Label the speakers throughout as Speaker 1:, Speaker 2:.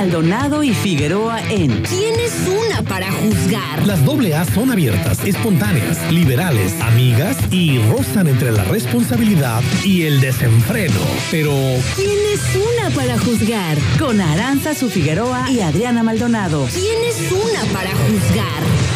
Speaker 1: Maldonado y Figueroa en
Speaker 2: ¿Quién es una para juzgar?
Speaker 3: Las doble A son abiertas, espontáneas, liberales, amigas y rozan entre la responsabilidad y el desenfreno. Pero
Speaker 2: ¿Quién es una para juzgar?
Speaker 1: con Aranza Su Figueroa y Adriana Maldonado.
Speaker 2: ¿Quién es una para juzgar?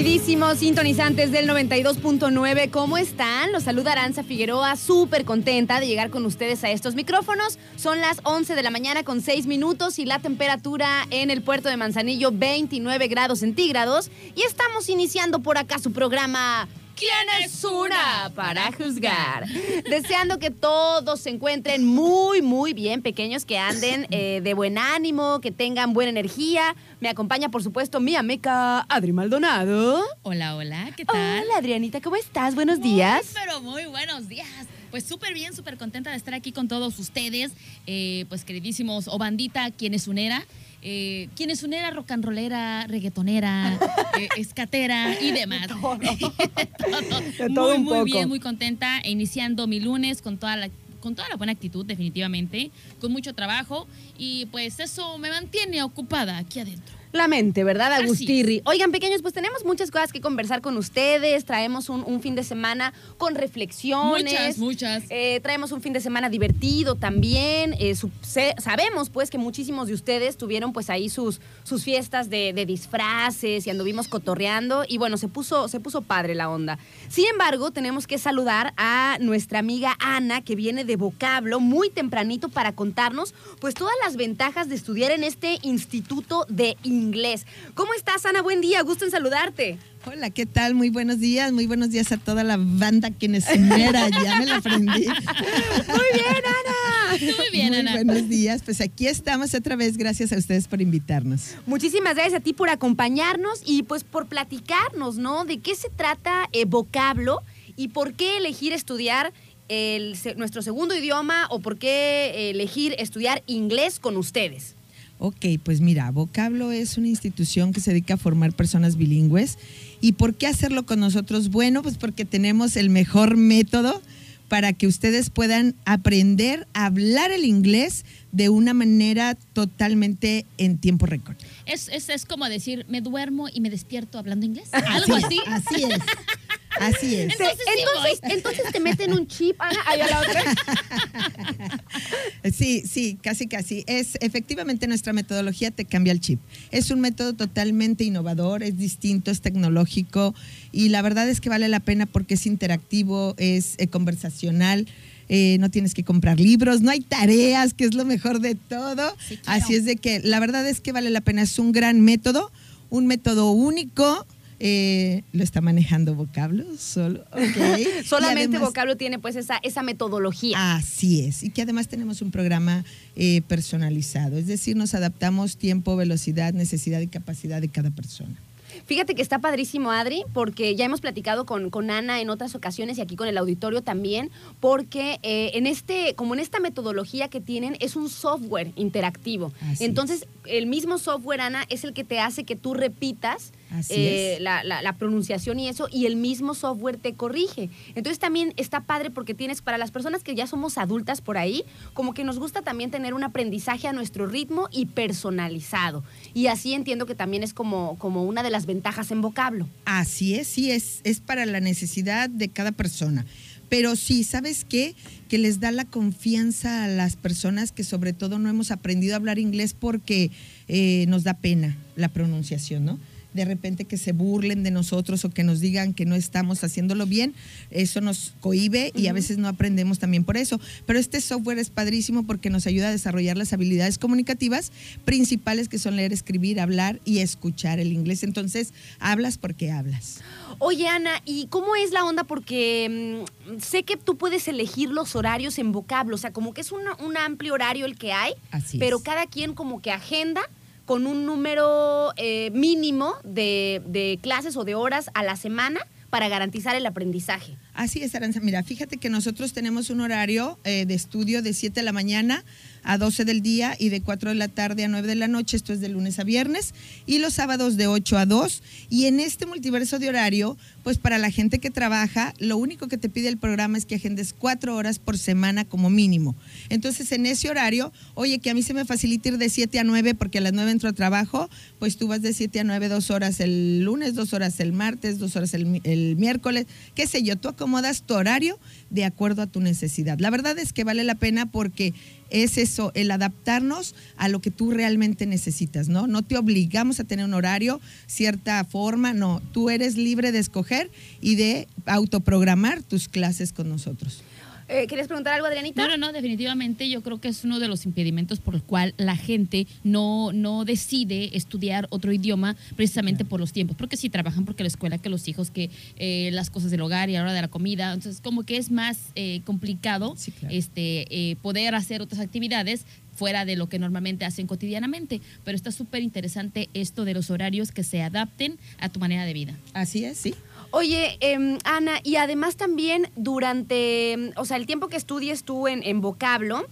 Speaker 4: Queridísimos sintonizantes del 92.9. ¿Cómo están? Los saluda Aranza Figueroa, súper contenta de llegar con ustedes a estos micrófonos. Son las 11 de la mañana con 6 minutos y la temperatura en el puerto de Manzanillo 29 grados centígrados. Y estamos iniciando por acá su programa ¿Quién es una para juzgar? Deseando que todos se encuentren muy, muy bien, pequeños, que anden eh, de buen ánimo, que tengan buena energía. Me acompaña, por supuesto, mi amiga Adri Maldonado.
Speaker 5: Hola, hola, ¿qué tal?
Speaker 4: Hola, Adrianita, ¿cómo estás? Buenos días.
Speaker 5: Muy, pero muy buenos días. Pues súper bien, súper contenta de estar aquí con todos ustedes. Eh, pues queridísimos, o bandita, quien es unera. Eh, quien es unera, rock and rollera, reggaetonera, eh, escatera y demás.
Speaker 4: todo. De
Speaker 5: muy,
Speaker 4: todo un
Speaker 5: muy
Speaker 4: poco.
Speaker 5: bien, muy contenta. Iniciando mi lunes con toda la con toda la buena actitud, definitivamente, con mucho trabajo y pues eso me mantiene ocupada aquí adentro.
Speaker 4: La mente, ¿verdad, Agustirri? Oigan, pequeños, pues tenemos muchas cosas que conversar con ustedes. Traemos un, un fin de semana con reflexiones.
Speaker 5: Muchas, muchas.
Speaker 4: Eh, traemos un fin de semana divertido también. Eh, su- se- sabemos, pues, que muchísimos de ustedes tuvieron, pues, ahí sus, sus fiestas de, de disfraces y anduvimos cotorreando. Y bueno, se puso, se puso padre la onda. Sin embargo, tenemos que saludar a nuestra amiga Ana, que viene de vocablo muy tempranito para contarnos, pues, todas las ventajas de estudiar en este instituto de inglés. ¿Cómo estás, Ana? Buen día, gusto en saludarte.
Speaker 6: Hola, ¿qué tal? Muy buenos días, muy buenos días a toda la banda quienes mera, ya me la aprendí.
Speaker 4: Muy bien, Ana.
Speaker 5: Muy bien,
Speaker 6: muy
Speaker 5: Ana.
Speaker 6: buenos días, pues aquí estamos otra vez, gracias a ustedes por invitarnos.
Speaker 4: Muchísimas gracias a ti por acompañarnos y pues por platicarnos, ¿no? De qué se trata eh, vocablo y por qué elegir estudiar el nuestro segundo idioma o por qué elegir estudiar inglés con ustedes.
Speaker 6: Ok, pues mira, Vocablo es una institución que se dedica a formar personas bilingües. ¿Y por qué hacerlo con nosotros? Bueno, pues porque tenemos el mejor método para que ustedes puedan aprender a hablar el inglés de una manera totalmente en tiempo récord.
Speaker 5: Es, es, es como decir, me duermo y me despierto hablando inglés. Algo
Speaker 6: es,
Speaker 5: así.
Speaker 6: Así es. Así es.
Speaker 5: Entonces sí
Speaker 4: entonces, entonces te meten un chip, Ana, ahí a la otra.
Speaker 6: Sí, sí, casi casi. Es efectivamente nuestra metodología te cambia el chip. Es un método totalmente innovador, es distinto, es tecnológico y la verdad es que vale la pena porque es interactivo, es eh, conversacional. eh, no tienes que comprar libros, no hay tareas, que es lo mejor de todo.
Speaker 5: Sí.
Speaker 6: Así es de que la verdad es que vale la pena. Es un gran método, un método único. Eh, lo está manejando vocablo solo. ok. Y
Speaker 4: Solamente
Speaker 6: además-
Speaker 4: vocablo tiene pues esa, esa metodología.
Speaker 6: Así es, y que además tenemos un programa eh, personalizado, es decir, nos adaptamos tiempo, velocidad, necesidad y capacidad de cada persona.
Speaker 4: Fíjate que está padrísimo, Adri, porque ya hemos platicado con, con Ana en otras ocasiones y aquí con el auditorio también, porque eh, en este, como en esta metodología que tienen, es un software interactivo.
Speaker 6: Así
Speaker 4: Entonces, el mismo software, Ana, es el que te hace que tú repitas eh, la- la pronunciación y eso, y el mismo software te corrige. Entonces también está padre porque tienes, para las personas que ya somos adultas por ahí, como que nos gusta también tener un aprendizaje a nuestro ritmo y personalizado. Y así entiendo que también es como, como una de las ventajas en vocablo.
Speaker 6: Así es, sí, es, es para la necesidad de cada persona. Pero sí, ¿sabes qué? Que les da la confianza a las personas que sobre todo no hemos aprendido a hablar inglés porque eh, nos da pena la pronunciación, ¿no? De repente que se burlen de nosotros o que nos digan que no estamos haciéndolo bien, eso nos cohibe y a veces no aprendemos también por eso. Pero este software es padrísimo porque nos ayuda a desarrollar las habilidades comunicativas principales que son leer, escribir, hablar y escuchar el inglés. Entonces, hablas porque hablas.
Speaker 4: Oye, Ana, ¿y cómo es la onda? Porque mm, sé que tú puedes elegir los horarios en vocablo, o sea, como que es un amplio horario el que hay,
Speaker 6: Así
Speaker 4: pero
Speaker 6: es.
Speaker 4: cada quien como que agenda con un número eh, mínimo de, de clases o de horas a la semana para garantizar el aprendizaje.
Speaker 6: Así es, Aranza. Mira, fíjate que nosotros tenemos un horario eh, de estudio de 7 de la mañana a 12 del día y de 4 de la tarde a 9 de la noche. Esto es de lunes a viernes. Y los sábados de 8 a 2. Y en este multiverso de horario, pues para la gente que trabaja, lo único que te pide el programa es que agendes 4 horas por semana como mínimo. Entonces, en ese horario, oye, que a mí se me facilita ir de 7 a 9 porque a las 9 entro a trabajo, pues tú vas de 7 a 9, dos horas el lunes, dos horas el martes, dos horas el, el miércoles, qué sé yo, tú acomodas tu horario de acuerdo a tu necesidad. La verdad es que vale la pena porque es eso, el adaptarnos a lo que tú realmente necesitas, ¿no? No te obligamos a tener un horario, cierta forma, no. Tú eres libre de escoger y de autoprogramar tus clases con nosotros.
Speaker 4: Eh, ¿Querías preguntar algo, Adrianita?
Speaker 5: No, no, no, definitivamente yo creo que es uno de los impedimentos por el cual la gente no, no decide estudiar otro idioma precisamente por los tiempos, porque si trabajan, porque la escuela, que los hijos, que eh, las cosas del hogar y a la hora de la comida, entonces como que es más eh, complicado
Speaker 6: Sí, claro.
Speaker 5: este, eh, poder hacer otras actividades fuera de lo que normalmente hacen cotidianamente, pero está súper interesante esto de los horarios que se adapten a tu manera de vida.
Speaker 6: Así es, sí.
Speaker 4: Oye, em, Ana, y además también durante, o sea, el tiempo que estudies tú en, en vocablo,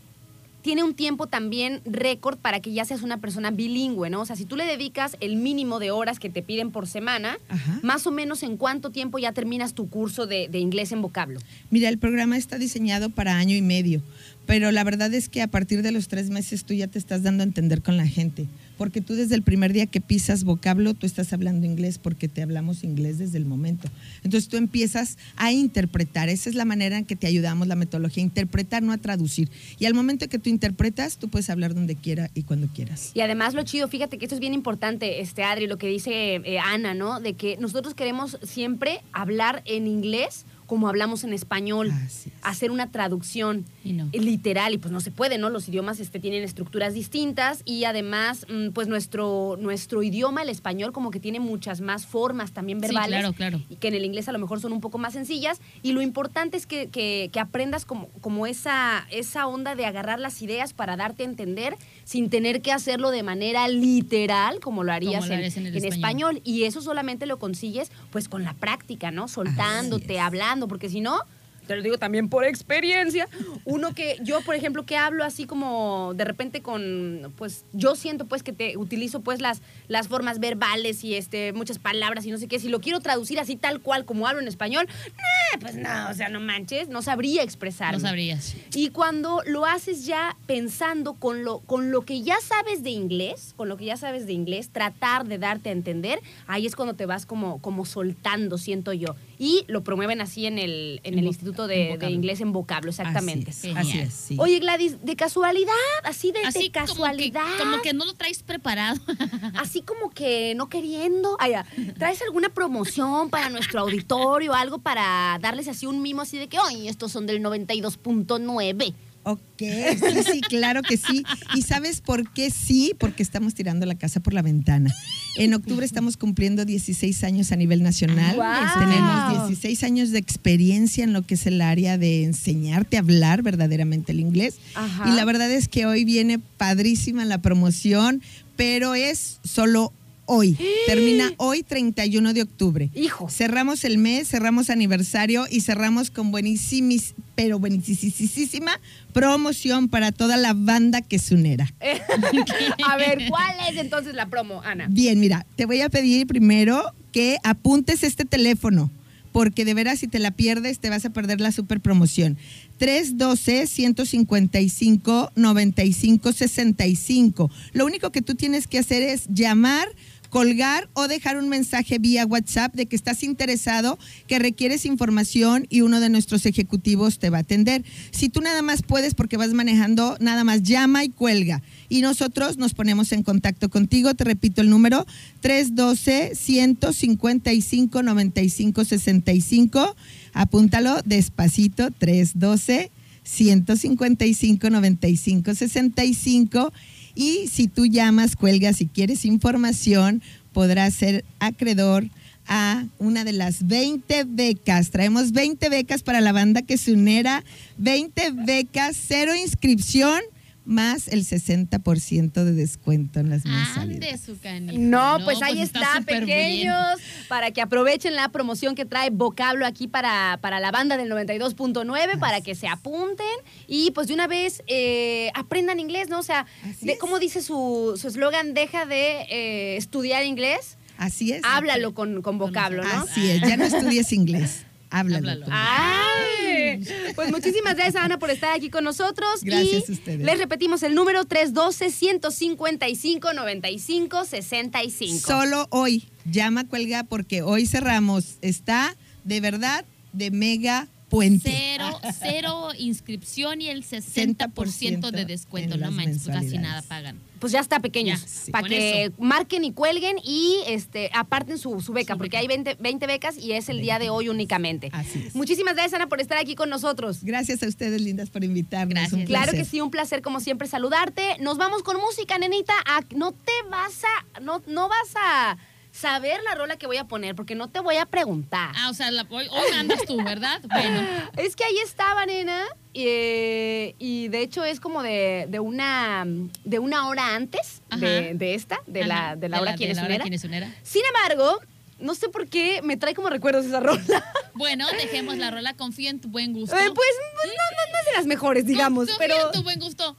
Speaker 4: tiene un tiempo también récord para que ya seas una persona bilingüe, ¿no? O sea, si tú le dedicas el mínimo de horas que te piden por semana,
Speaker 6: Ajá.
Speaker 4: más o menos en cuánto tiempo ya terminas tu curso de, de inglés en vocablo.
Speaker 6: Mira, el programa está diseñado para año y medio, pero la verdad es que a partir de los tres meses tú ya te estás dando a entender con la gente, porque tú desde el primer día que pisas vocablo, tú estás hablando inglés, porque te hablamos inglés desde el momento. Entonces tú empiezas a interpretar, esa es la manera en que te ayudamos, la metodología, interpretar, no a traducir. Y al momento que tú interpretas, tú puedes hablar donde quiera y cuando quieras.
Speaker 4: Y además lo chido, fíjate que esto es bien importante, este Adri, lo que dice eh, Ana, ¿no? De que nosotros queremos siempre hablar en inglés como hablamos en español,
Speaker 6: es.
Speaker 4: hacer una traducción
Speaker 5: Y no.
Speaker 4: literal y pues no se puede, ¿no? Los idiomas este, tienen estructuras distintas y además mm, pues nuestro, nuestro idioma, el español, como que tiene muchas más formas también
Speaker 5: Sí,
Speaker 4: verbales.
Speaker 5: claro, claro.
Speaker 4: Y que en el inglés a lo mejor son un poco más sencillas. Y lo importante es que, que- que aprendas como, como esa, esa onda de agarrar las ideas para darte a entender sin tener que hacerlo de manera literal, como lo harías
Speaker 5: lo
Speaker 4: en,
Speaker 5: harías en el
Speaker 4: en
Speaker 5: español.
Speaker 4: español. Y eso solamente lo consigues pues con la práctica, ¿no? Soltándote,
Speaker 6: es.
Speaker 4: Hablando, porque si no... Te lo digo también por experiencia. Uno que yo, por ejemplo, que hablo así como de repente con, pues yo siento pues que te utilizo pues las, las formas verbales y este muchas palabras y no sé qué. Si lo quiero traducir así tal cual como hablo en español, nah, pues no, o sea, no manches, no sabría expresarme.
Speaker 5: No sabrías.
Speaker 4: Y cuando lo haces ya pensando con lo, con lo que ya sabes de inglés, con lo que ya sabes de inglés, tratar de darte a entender, ahí es cuando te vas como, como soltando, siento yo. Y lo promueven así en el, en el Instituto de. Inglés en vocablo, exactamente.
Speaker 6: Así es, así es, sí.
Speaker 4: Oye, Gladys, de casualidad, así de, de
Speaker 5: Así como que,
Speaker 4: casualidad.
Speaker 5: como que no lo traes preparado.
Speaker 4: Así como que no queriendo. Ay, ya. ¿Traes alguna promoción para nuestro auditorio? Algo para darles así un mimo así de que, oye, estos son del 92.9.
Speaker 6: Ok, sí, sí, claro que sí. ¿Y sabes por qué sí? Porque estamos tirando la casa por la ventana. En octubre estamos cumpliendo 16 años a nivel nacional.
Speaker 4: Ah, ¡Wow!
Speaker 6: Tenemos 16 años de experiencia en lo que es el área de enseñarte a hablar verdaderamente el inglés.
Speaker 4: Ajá.
Speaker 6: Y la verdad es que hoy viene padrísima la promoción, pero es solo hoy. Termina hoy 31 de octubre.
Speaker 4: Hijo.
Speaker 6: Cerramos el mes, cerramos aniversario y cerramos con buenísimis, pero buenísima promoción para toda la banda que es unera.
Speaker 4: A ver, ¿cuál es entonces la promo, Ana?
Speaker 6: Bien, mira, te voy a pedir primero que apuntes este teléfono, porque de veras si te la pierdes te vas a perder la super promoción. 312-155-9565. Lo único que tú tienes que hacer es llamar colgar o dejar un mensaje vía WhatsApp de que estás interesado, que requieres información y uno de nuestros ejecutivos te va a atender. Si tú nada más puedes porque vas manejando, nada más llama y cuelga. Y nosotros nos ponemos en contacto contigo. Te repito el número 312-155-9565. Apúntalo despacito, 312 155 95 65 y si tú llamas, cuelgas y quieres información, podrás ser acreedor a una de las 20 becas. Traemos 20 becas para la banda que se unera, 20 becas, cero inscripción más el 60% de descuento en las mensualidades.
Speaker 5: Ande su canijo.
Speaker 4: No, pues ahí
Speaker 5: está
Speaker 4: está, pequeños, para que aprovechen la promoción que trae Vocablo aquí para, para la banda del 92.9, para que se apunten y pues de una vez eh, aprendan inglés, ¿no? O sea, de,
Speaker 6: es.
Speaker 4: ¿cómo dice su su eslogan? Deja de eh, estudiar inglés,
Speaker 6: Así es.
Speaker 4: háblalo con, con Vocablo, ¿no?
Speaker 6: Así es, ya no estudies inglés. Háblalo.
Speaker 5: Háblalo.
Speaker 6: con-
Speaker 4: ¡Ay! Pues muchísimas gracias, Ana, por estar aquí con nosotros.
Speaker 6: Gracias
Speaker 4: y
Speaker 6: a ustedes.
Speaker 4: Les repetimos el número 312-155-9565.
Speaker 6: Solo hoy. Llama, cuelga, porque hoy cerramos. Está de verdad de mega puente.
Speaker 5: Cero, cero inscripción y el 60% de descuento.
Speaker 6: en
Speaker 5: No manches, casi nada pagan.
Speaker 4: Pues ya está,
Speaker 5: sí.
Speaker 4: Para que
Speaker 5: eso.
Speaker 4: marquen y cuelguen y este aparten su, su beca,
Speaker 5: Su
Speaker 4: porque
Speaker 5: beca.
Speaker 4: hay 20, 20 becas y es el día de hoy únicamente.
Speaker 6: Así es.
Speaker 4: Muchísimas gracias, Ana, por estar aquí con nosotros.
Speaker 6: Gracias a ustedes, lindas, por invitarnos.
Speaker 5: Gracias.
Speaker 6: Un
Speaker 4: Claro que sí, un placer como siempre saludarte. Nos vamos con música, nenita. Ah, no te vas a, no, no vas a saber la rola que voy a poner, porque no te voy a preguntar.
Speaker 5: Ah, o sea, la- hoy, hoy andas tú, ¿verdad? Bueno.
Speaker 4: Es que ahí estaba, nena, eh, y de hecho es como de, de una de una hora antes de, de esta, de la,
Speaker 5: Ajá,
Speaker 4: de la hora
Speaker 5: de la
Speaker 4: unera. Sin embargo, no sé por qué me trae como recuerdos esa rola.
Speaker 5: Bueno, dejemos la rola. Confío en tu buen gusto.
Speaker 4: Eh, pues no, no, no es de las mejores, digamos,
Speaker 5: Confío
Speaker 4: pero
Speaker 5: en tu buen gusto.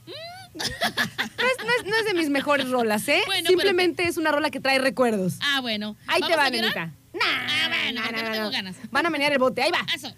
Speaker 4: No es, no es- no es de mis mejores rolas, ¿eh?
Speaker 5: Bueno,
Speaker 4: Simplemente es una rola que trae recuerdos.
Speaker 5: Ah, bueno.
Speaker 4: Ahí te
Speaker 5: ¿Vamos
Speaker 4: va, nenita. Nah,
Speaker 5: Ah, bueno,
Speaker 4: nah,
Speaker 5: no tengo ganas.
Speaker 4: Van a menear el bote, ahí va.
Speaker 5: Eso.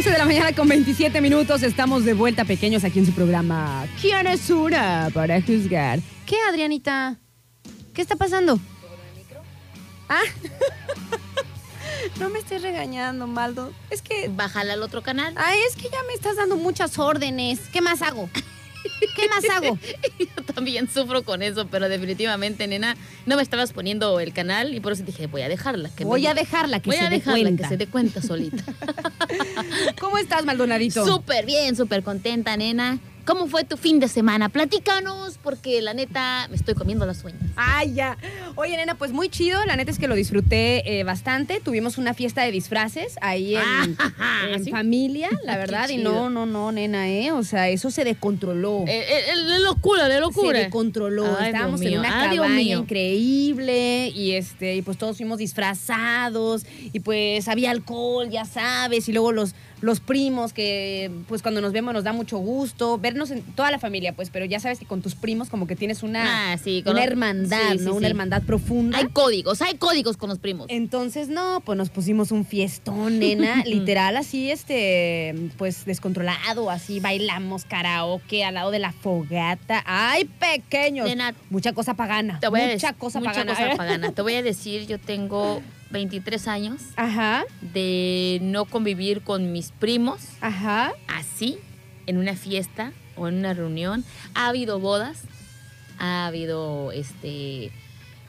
Speaker 4: 11 de la mañana con 27 minutos. Estamos de vuelta pequeños aquí en su programa. ¿Quién es una para juzgar? ¿Qué, Adrianita? ¿Qué está pasando? Ah. no me estés regañando, Maldo. Es que.
Speaker 2: Bájala al otro canal.
Speaker 4: Ay, es que ya me estás dando muchas órdenes. ¿Qué más hago? ¿Qué más hago?
Speaker 2: Yo también sufro con eso, pero definitivamente, nena, no me estabas poniendo el canal y por eso dije, voy a dejarla. Que
Speaker 4: Voy
Speaker 2: me-
Speaker 4: a dejarla que
Speaker 2: voy
Speaker 4: se
Speaker 2: a
Speaker 4: dé
Speaker 2: dejarla
Speaker 4: cuenta.
Speaker 2: que se dé cuenta solita.
Speaker 4: ¿Cómo estás, Maldonadito?
Speaker 2: Súper bien, súper contenta, nena. ¿Cómo fue tu fin de semana? Platícanos, porque la neta me estoy comiendo las uñas.
Speaker 4: Ay, ya. Oye, nena, pues muy chido. La neta es que lo disfruté eh, bastante. Tuvimos una fiesta de disfraces ahí en, en
Speaker 2: ¿sí?
Speaker 4: familia, la verdad. Y no, no, no, nena, ¿eh? O sea, eso se descontroló.
Speaker 2: Eh, eh, eh, de locura, de
Speaker 4: se
Speaker 2: locura.
Speaker 4: descontroló.
Speaker 2: Ay, Dios
Speaker 4: Estábamos en una
Speaker 2: Ay, Dios
Speaker 4: cabaña increíble y este y pues todos fuimos disfrazados y pues había alcohol, ya sabes, y luego los los primos que pues cuando nos vemos nos da mucho gusto vernos en toda la familia, pues, pero ya sabes que con tus primos como que tienes una
Speaker 2: Ah, sí, con
Speaker 4: una hermandad,
Speaker 2: sí,
Speaker 4: ¿no?
Speaker 2: sí.
Speaker 4: Una hermandad profunda.
Speaker 2: Hay códigos, hay códigos con los primos.
Speaker 4: Entonces, no, pues nos pusimos un fiestón, nena, literal, así, este, pues descontrolado, así, bailamos karaoke al lado de la fogata. ¡Ay, pequeños!
Speaker 2: Nena,
Speaker 4: mucha cosa pagana.
Speaker 2: Te voy a
Speaker 4: mucha
Speaker 2: decir-
Speaker 4: cosa
Speaker 2: mucha
Speaker 4: pagana.
Speaker 2: cosa pagana. Te voy a decir, yo tengo 23 años
Speaker 4: Ajá,
Speaker 2: de no convivir con mis primos
Speaker 4: ajá.
Speaker 2: así, en una fiesta o en una reunión. Ha habido bodas, ha habido este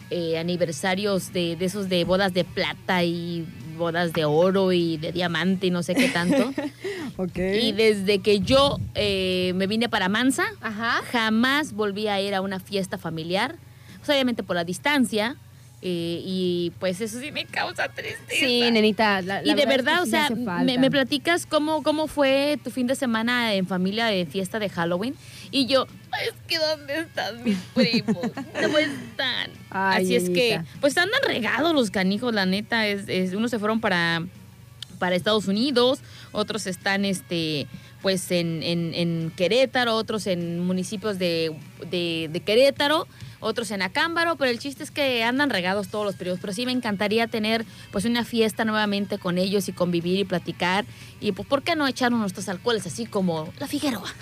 Speaker 2: eh, aniversarios de, de esos de bodas de plata y bodas de oro y de diamante y no sé qué tanto.
Speaker 4: Ok.
Speaker 2: y desde que yo eh, me vine para Mansa,
Speaker 4: Ajá.
Speaker 2: jamás volví a ir a una fiesta familiar. Pues, obviamente por la distancia. Eh, y pues eso sí me causa tristeza.
Speaker 4: Sí, nenita. la- la
Speaker 2: y de verdad, o sea, me, platicas cómo, cómo fue tu fin de semana en familia de fiesta de Halloween. Y yo, es que ¿dónde están mis primos? No están.
Speaker 4: Ay,
Speaker 2: Así es que, pues andan regados los canijos, la neta. Es, es- unos se fueron para, para Estados Unidos, otros están este pues en, en- en Querétaro, otros en municipios de, de- de Querétaro, otros en Acámbaro, pero el chiste es que andan regados todos los periodos. Pero sí me encantaría tener pues una fiesta nuevamente con ellos y convivir y platicar. Y pues, ¿por qué no echar nuestros alcoholes así como la Figueroa?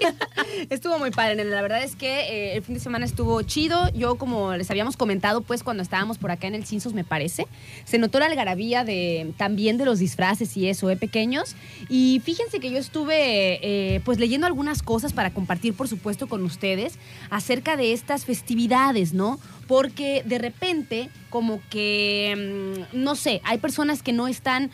Speaker 4: Estuvo muy padre. La verdad es que eh, el fin de semana estuvo chido. Yo, como les habíamos comentado, pues cuando estábamos por acá en el Cinsos, me parece, se notó la algarabía de, también de los disfraces y eso, ¿eh? Pequeños. Y fíjense que yo estuve, eh, pues leyendo algunas cosas para compartir, por supuesto, con ustedes acerca de estas festividades, ¿no? Porque de repente, como que, mm, no sé, hay personas que no están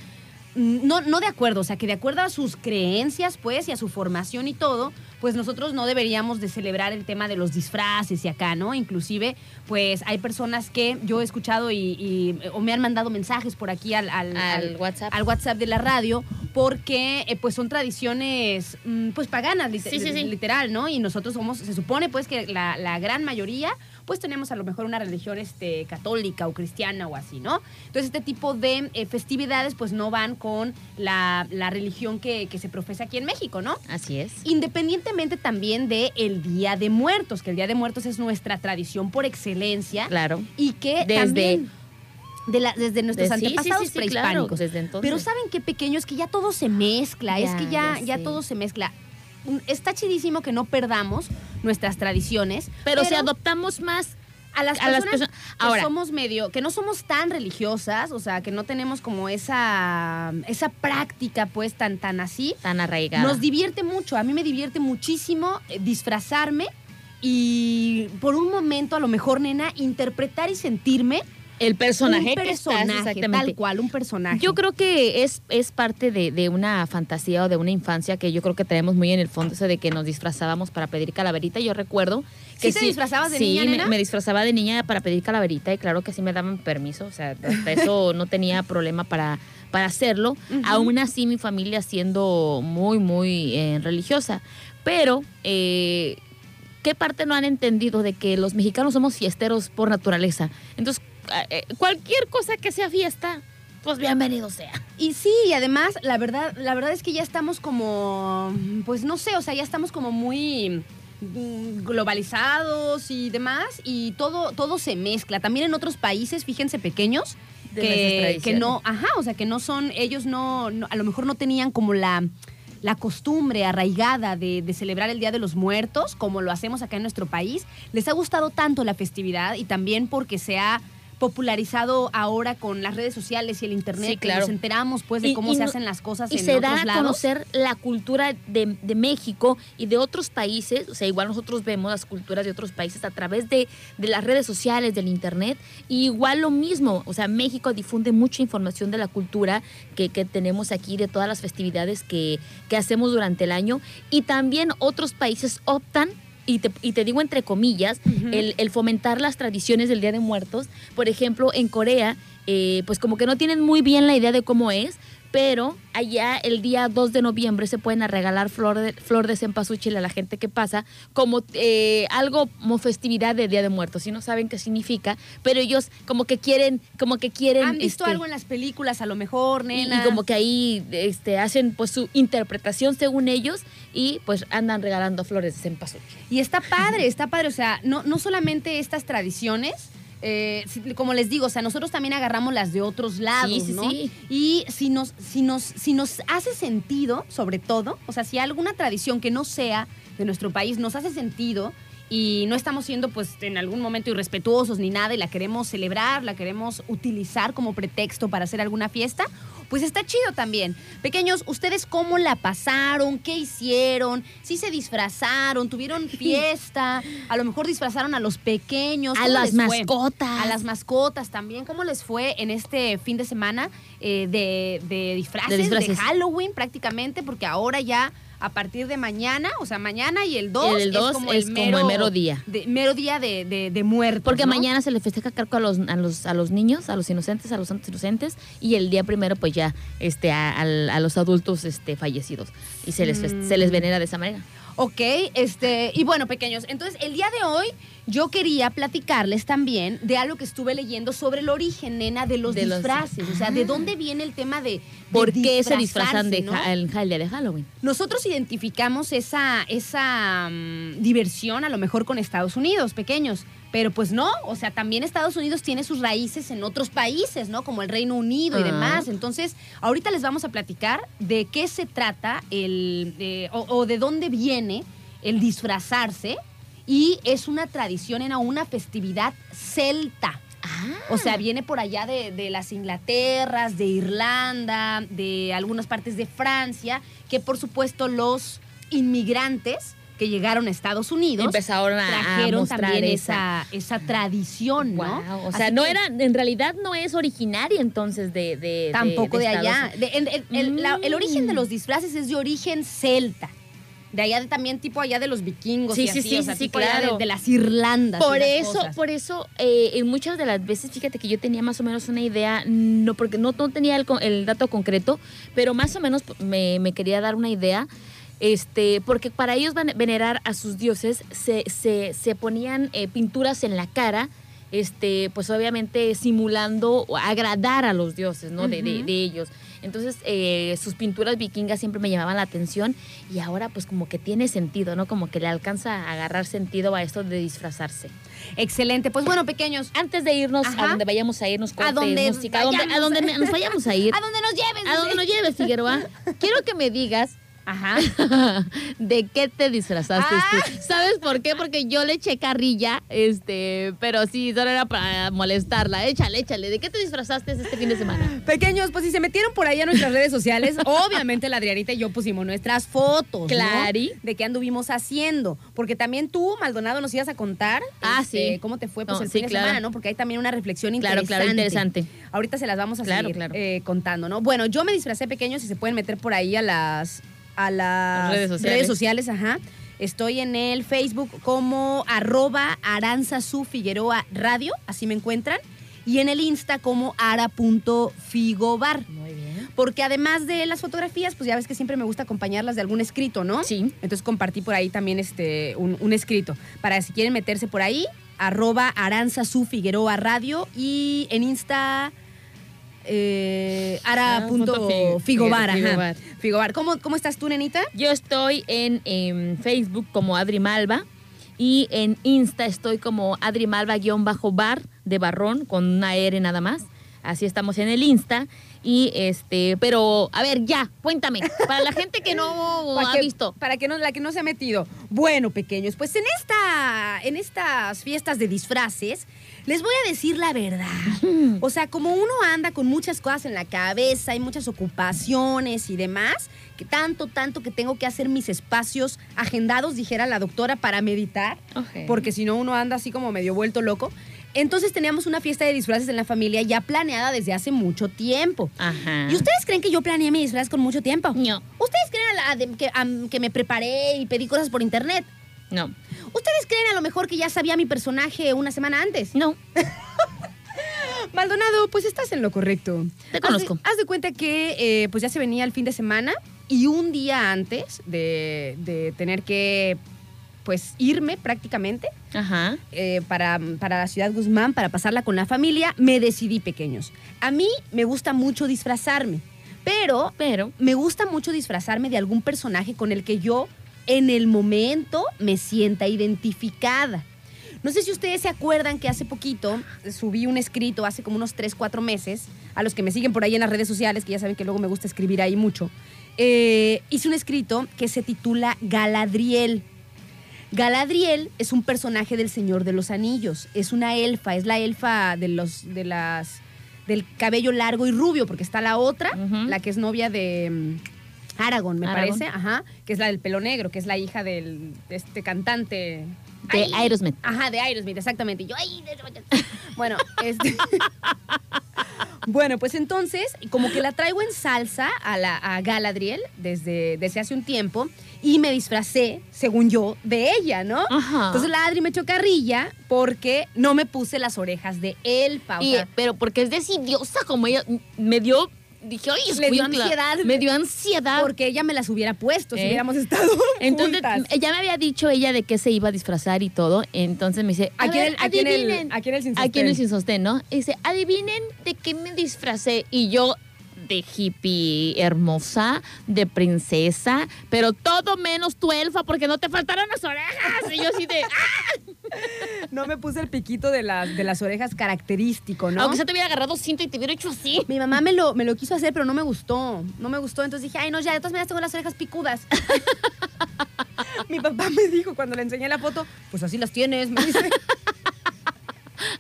Speaker 4: no, no de acuerdo, o sea, que de acuerdo a sus creencias, pues, y a su formación y todo, pues nosotros no deberíamos de celebrar el tema de los disfraces y acá, ¿no? Inclusive, pues hay personas que yo he escuchado y, y- o me han mandado mensajes por aquí al, al-
Speaker 2: Al
Speaker 4: al-
Speaker 2: WhatsApp.
Speaker 4: al WhatsApp de la radio, porque eh, pues son tradiciones mm, pues paganas, lit-
Speaker 2: Sí, sí, sí.
Speaker 4: literal, ¿no? Y nosotros somos, se supone pues que la, la gran mayoría pues tenemos a lo mejor una religión este, católica o cristiana o así, ¿no? Entonces este tipo de eh, festividades pues no van con la, la religión que, que se profesa aquí en México, ¿no?
Speaker 2: Así es.
Speaker 4: Independientemente también de el Día de Muertos, que el Día de Muertos es nuestra tradición por excelencia
Speaker 2: Claro.
Speaker 4: y que
Speaker 2: Desde-
Speaker 4: también de la- desde nuestros
Speaker 2: De- sí, sí, sí,
Speaker 4: antepasados
Speaker 2: claro,
Speaker 4: prehispánicos.
Speaker 2: desde entonces.
Speaker 4: Pero saben qué pequeño es que ya todo se mezcla, es que ya,
Speaker 2: ya
Speaker 4: todo se mezcla. Está chidísimo que no perdamos nuestras tradiciones,
Speaker 2: pero, si adoptamos más
Speaker 4: a las
Speaker 2: a las
Speaker 4: personas
Speaker 2: personas-
Speaker 4: que
Speaker 2: ahora-
Speaker 4: somos medio, que no somos tan religiosas, o sea, que no tenemos como esa, esa práctica pues tan, tan así,
Speaker 2: tan arraigadas.
Speaker 4: nos divierte mucho. A mí me divierte muchísimo eh, disfrazarme y por un momento, a lo mejor, nena, interpretar y sentirme
Speaker 2: el personaje
Speaker 4: un
Speaker 2: que estás,
Speaker 4: personaje, tal cual, un personaje.
Speaker 2: Yo creo que es, es parte de, de una fantasía o de una infancia que yo creo que traemos muy en el fondo, eso de que nos disfrazábamos para pedir calaverita. Yo recuerdo que
Speaker 4: ¿Sí te disfrazabas de
Speaker 2: sí,
Speaker 4: niña,
Speaker 2: me-
Speaker 4: nena?
Speaker 2: Me, disfrazaba de niña para pedir calaverita y claro que sí me daban permiso, o sea, hasta eso no tenía problema para, para hacerlo.
Speaker 4: Ujú.
Speaker 2: Aún así mi familia siendo muy, muy eh, religiosa. Pero, eh, ¿qué parte no han entendido de que los mexicanos somos fiesteros por naturaleza? Entonces, cualquier cosa que sea fiesta, pues bienvenido sea.
Speaker 4: Y sí, y además, la verdad, la verdad es que ya estamos como, pues no sé, o sea, ya estamos como muy mm, globalizados y demás, y todo, todo se mezcla. También en otros países, fíjense, pequeños, que, que no, ajá, o sea, que no son, ellos no, no- a lo mejor no tenían como la, la costumbre arraigada de, de celebrar el Día de los Muertos, como lo hacemos acá en nuestro país. Les ha gustado tanto la festividad y también porque se ha popularizado ahora con las redes sociales y el internet,
Speaker 2: Sí,
Speaker 4: que nos enteramos pues de
Speaker 2: Y-
Speaker 4: cómo
Speaker 2: y
Speaker 4: se
Speaker 2: no-
Speaker 4: hacen las cosas
Speaker 2: y
Speaker 4: en
Speaker 2: se
Speaker 4: otros
Speaker 2: da a
Speaker 4: lados.
Speaker 2: conocer la cultura de, de México y de otros países, o sea, igual nosotros vemos las culturas de otros países a través de, de las redes sociales, del internet, y igual lo mismo, o sea, México difunde mucha información de la cultura que, que tenemos aquí, de todas las festividades que, que hacemos durante el año, y también otros países optan y te, y te digo entre comillas, el, el fomentar las tradiciones del Día de Muertos. Por ejemplo, en Corea, eh, pues como que no tienen muy bien la idea de cómo es, pero allá el día 2 de noviembre se pueden regalar flor de, flor de cempasúchil a la gente que pasa como eh, algo como festividad de Día de Muertos. Y no saben qué significa, pero ellos como que quieren, como que quieren...
Speaker 4: ¿Han visto
Speaker 2: este,
Speaker 4: algo en las películas a lo mejor,
Speaker 2: y,
Speaker 4: nena?
Speaker 2: y como que ahí este, hacen pues su interpretación según ellos y pues andan regalando flores de cempasúchil.
Speaker 4: Y está padre, está padre. O sea, no, no solamente estas tradiciones, eh, como les digo, o sea, nosotros también agarramos las de otros lados,
Speaker 2: Sí, sí,
Speaker 4: ¿no?
Speaker 2: sí.
Speaker 4: Y si nos, si, nos, si nos hace sentido, sobre todo, o sea, si alguna tradición que no sea de nuestro país nos hace sentido y no estamos siendo, pues, en algún momento irrespetuosos ni nada y la queremos celebrar, la queremos utilizar como pretexto para hacer alguna fiesta, pues está chido también. Pequeños, ¿ustedes cómo la pasaron? ¿Qué hicieron? ¿Sí se disfrazaron? ¿Tuvieron fiesta? A lo mejor disfrazaron a los pequeños.
Speaker 2: A
Speaker 4: ¿Cómo
Speaker 2: las
Speaker 4: fue?
Speaker 2: mascotas.
Speaker 4: A las mascotas también. ¿Cómo les fue en este fin de semana eh, de, de disfraces,
Speaker 2: De.
Speaker 4: Halloween prácticamente? Porque ahora ya a partir de mañana, o sea, mañana y el 2
Speaker 2: El 2 es como el mero día.
Speaker 4: De, mero día de, de, de muertos,
Speaker 2: Porque
Speaker 4: ¿no?
Speaker 2: mañana se le festeja cargo a los, a los a los niños, a los inocentes, a los santos inocentes, y el día primero pues ya este a, al- a los adultos este fallecidos y se les
Speaker 4: Mm.
Speaker 2: se les venera de esa manera.
Speaker 4: Ok, este, y bueno, pequeños, entonces el día de hoy yo quería platicarles también de algo que estuve leyendo sobre el origen, nena, de los
Speaker 2: De los-
Speaker 4: disfraces. O sea, de dónde viene el tema de, de
Speaker 2: ¿Por qué se disfrazan de,
Speaker 4: ¿no?
Speaker 2: el, el día de Halloween?
Speaker 4: Nosotros identificamos esa, esa mm, diversión a lo mejor con Estados Unidos, pequeños. Pero pues no, o sea, también Estados Unidos tiene sus raíces en otros países, ¿no? Como el Reino Unido y
Speaker 2: Ah.
Speaker 4: demás. Entonces, ahorita les vamos a platicar de qué se trata el, de- o, o de dónde viene el disfrazarse. Y es una tradición, en una festividad celta.
Speaker 2: Ah.
Speaker 4: O sea, viene por allá de, de las Inglaterras, de Irlanda, de algunas partes de Francia, que por supuesto los inmigrantes que llegaron a Estados Unidos
Speaker 2: Empezaron a,
Speaker 4: trajeron también
Speaker 2: esa.
Speaker 4: esa, tradición, ¿no?
Speaker 2: O sea,
Speaker 4: Así
Speaker 2: no era, en realidad no es originaria entonces de, de
Speaker 4: tampoco de, allá. La- el origen de
Speaker 2: Mm.
Speaker 4: los disfraces es de origen celta. De allá de, también tipo allá de los vikingos
Speaker 2: Sí,
Speaker 4: y
Speaker 2: sí,
Speaker 4: así,
Speaker 2: sí,
Speaker 4: o sea, tipo de- las Irlandas.
Speaker 2: Por eso,
Speaker 4: cosas.
Speaker 2: por eso, eh, en muchas de las veces, fíjate que yo tenía más o menos una idea, no porque no, no tenía el, el dato concreto, pero más o menos me, me quería dar una idea, este, porque para ellos venerar a sus dioses se, se, se ponían eh, pinturas en la cara, este, pues obviamente simulando o agradar a los dioses, ¿no? de, de- de ellos. Entonces, eh, sus pinturas vikingas siempre me llamaban la atención y ahora pues como que tiene sentido, ¿no? Como que le alcanza a agarrar sentido a esto de disfrazarse.
Speaker 4: Excelente. Pues bueno, pequeños,
Speaker 2: Antes de irnos
Speaker 4: Ajá.
Speaker 2: a donde vayamos a irnos
Speaker 4: A donde
Speaker 2: música, a donde, a donde nos vayamos a ir,
Speaker 4: a dónde nos lleves.
Speaker 2: a donde nos lleves, Figueroa, quiero que me digas
Speaker 4: Ajá.
Speaker 2: de qué te disfrazaste
Speaker 4: Ah.
Speaker 2: tú. ¿Sabes por qué? Porque yo le eché carrilla, este, pero sí, solo era para molestarla. Échale, échale. ¿De qué te disfrazaste este fin de semana?
Speaker 4: Pequeños, pues si se metieron por ahí a nuestras redes sociales, obviamente la Adrianita y yo pusimos nuestras fotos. ¿no?
Speaker 2: Clari.
Speaker 4: De qué anduvimos haciendo. Porque también tú, Maldonado, nos ibas a contar.
Speaker 2: Ah,
Speaker 4: este,
Speaker 2: sí.
Speaker 4: cómo te fue pues,
Speaker 2: No,
Speaker 4: el
Speaker 2: sí,
Speaker 4: fin de
Speaker 2: claro.
Speaker 4: semana, ¿no? Porque hay también una reflexión
Speaker 2: Claro,
Speaker 4: interesante.
Speaker 2: claro, interesante.
Speaker 4: Ahorita se las vamos a
Speaker 2: Claro,
Speaker 4: seguir
Speaker 2: claro.
Speaker 4: eh, contando, ¿no? Bueno, yo me disfracé pequeños y se pueden meter por ahí a las, a las
Speaker 2: Redes sociales.
Speaker 4: redes sociales, ajá. Estoy en el Facebook como arroba Aranzazu Figueroa Radio, así me encuentran. Y en el Insta como ara.figobar.
Speaker 2: Muy bien.
Speaker 4: Porque además de las fotografías, pues ya ves que siempre me gusta acompañarlas de algún escrito, ¿no?
Speaker 2: Sí.
Speaker 4: Entonces compartí por ahí también este, un, un escrito. Para si quieren meterse por ahí, arroba Aranzazu Figueroa Radio y en Insta eh,
Speaker 2: Ah, punto
Speaker 4: ara.figobar.
Speaker 2: Figobar.
Speaker 4: ¿Cómo, ¿Cómo estás tú, nenita?
Speaker 2: Yo estoy en, Facebook como Adri Malva y en Insta estoy como Adri Malva-bar de Barrón con una R nada más. Así estamos en el Insta. Y este, pero a ver, ya, cuéntame. Para la gente que no ha
Speaker 4: que-
Speaker 2: visto.
Speaker 4: Para que no, la que no se ha metido. Bueno, pequeños, pues en esta, en estas fiestas de disfraces, les voy a decir la verdad. O sea, como uno anda con muchas cosas en la cabeza, hay muchas ocupaciones y demás, que tanto, tanto que tengo que hacer mis espacios agendados, dijera la doctora, para meditar, porque si no uno anda así como medio vuelto loco. Entonces teníamos una fiesta de disfraces en la familia ya planeada desde hace mucho tiempo.
Speaker 2: Ajá.
Speaker 4: ¿Y ustedes creen que yo planeé mi disfraz con mucho tiempo?
Speaker 2: No,
Speaker 4: ¿Ustedes creen a la- de- que, que me preparé y pedí cosas por internet?
Speaker 2: no,
Speaker 4: ¿Ustedes creen a lo mejor que ya sabía mi personaje una semana antes?
Speaker 2: no.
Speaker 4: Maldonado, pues estás en lo correcto.
Speaker 2: Te
Speaker 4: Haz de-
Speaker 2: conozco.
Speaker 4: Haz de, cuenta que eh, pues ya se venía el fin de semana y un día antes de, de tener que pues irme prácticamente
Speaker 2: Ajá.
Speaker 4: eh, para, para la ciudad Guzmán, para pasarla con la familia, me decidí pequeños. A mí me gusta mucho disfrazarme, pero
Speaker 2: Pero,
Speaker 4: me gusta mucho disfrazarme de algún personaje con el que yo en el momento me sienta identificada. No sé si ustedes se acuerdan que hace poquito subí un escrito, hace como unos 3, 4 meses, a los que me siguen por ahí en las redes sociales, que ya saben que luego me gusta escribir ahí mucho, eh, hice un escrito que se titula Galadriel. Galadriel es un personaje del Señor de los Anillos, es una elfa, es la elfa de los, de las, del cabello largo y rubio, porque está la otra, la que es novia de Aragorn, me parece, ajá, que es la del pelo negro, que es la hija del, de este cantante.
Speaker 2: de
Speaker 4: Ay,
Speaker 2: Aerosmith.
Speaker 4: Ajá, de Aerosmith, exactamente. Y yo, ay, de- bueno, este. bueno, pues entonces, como que la traigo en salsa a, la, a Galadriel desde, desde hace un tiempo y me disfracé, según yo, de ella, ¿no?
Speaker 2: Ajá.
Speaker 4: Entonces la Adri me echó carrilla porque no me puse las orejas de
Speaker 2: Y,
Speaker 4: sea,
Speaker 2: pero porque es decidiosa como ella. Me dio dije, oye,
Speaker 4: Le dio
Speaker 2: escuincla".
Speaker 4: ansiedad.
Speaker 2: Me dio ansiedad.
Speaker 4: Porque ella me las hubiera puesto si
Speaker 2: ¿Eh?
Speaker 4: hubiéramos estado
Speaker 2: Entonces, ya me había dicho ella de qué se iba a disfrazar y todo. Entonces me dice, a
Speaker 4: Aquí
Speaker 2: ver,
Speaker 4: el- aquí en el-
Speaker 2: adivinen.
Speaker 4: aquí en el sin
Speaker 2: Aquí en el
Speaker 4: sostén.
Speaker 2: sin sostén, ¿no? Y dice, adivinen de qué me disfracé. Y yo, de hippie hermosa, de princesa, pero todo menos tu elfa, porque no te faltaron las orejas. Y yo así de, ¡ah!
Speaker 4: No me puse el piquito de las, de las orejas característico, ¿no?
Speaker 2: aunque se te hubiera agarrado cinto y te hubiera hecho así.
Speaker 4: Mi mamá me lo, me lo quiso hacer, pero no me gustó. No me gustó. Entonces dije, ay, no, ya, de todas maneras tengo las orejas picudas. Mi papá me dijo cuando le enseñé la foto, pues así las tienes, me dice.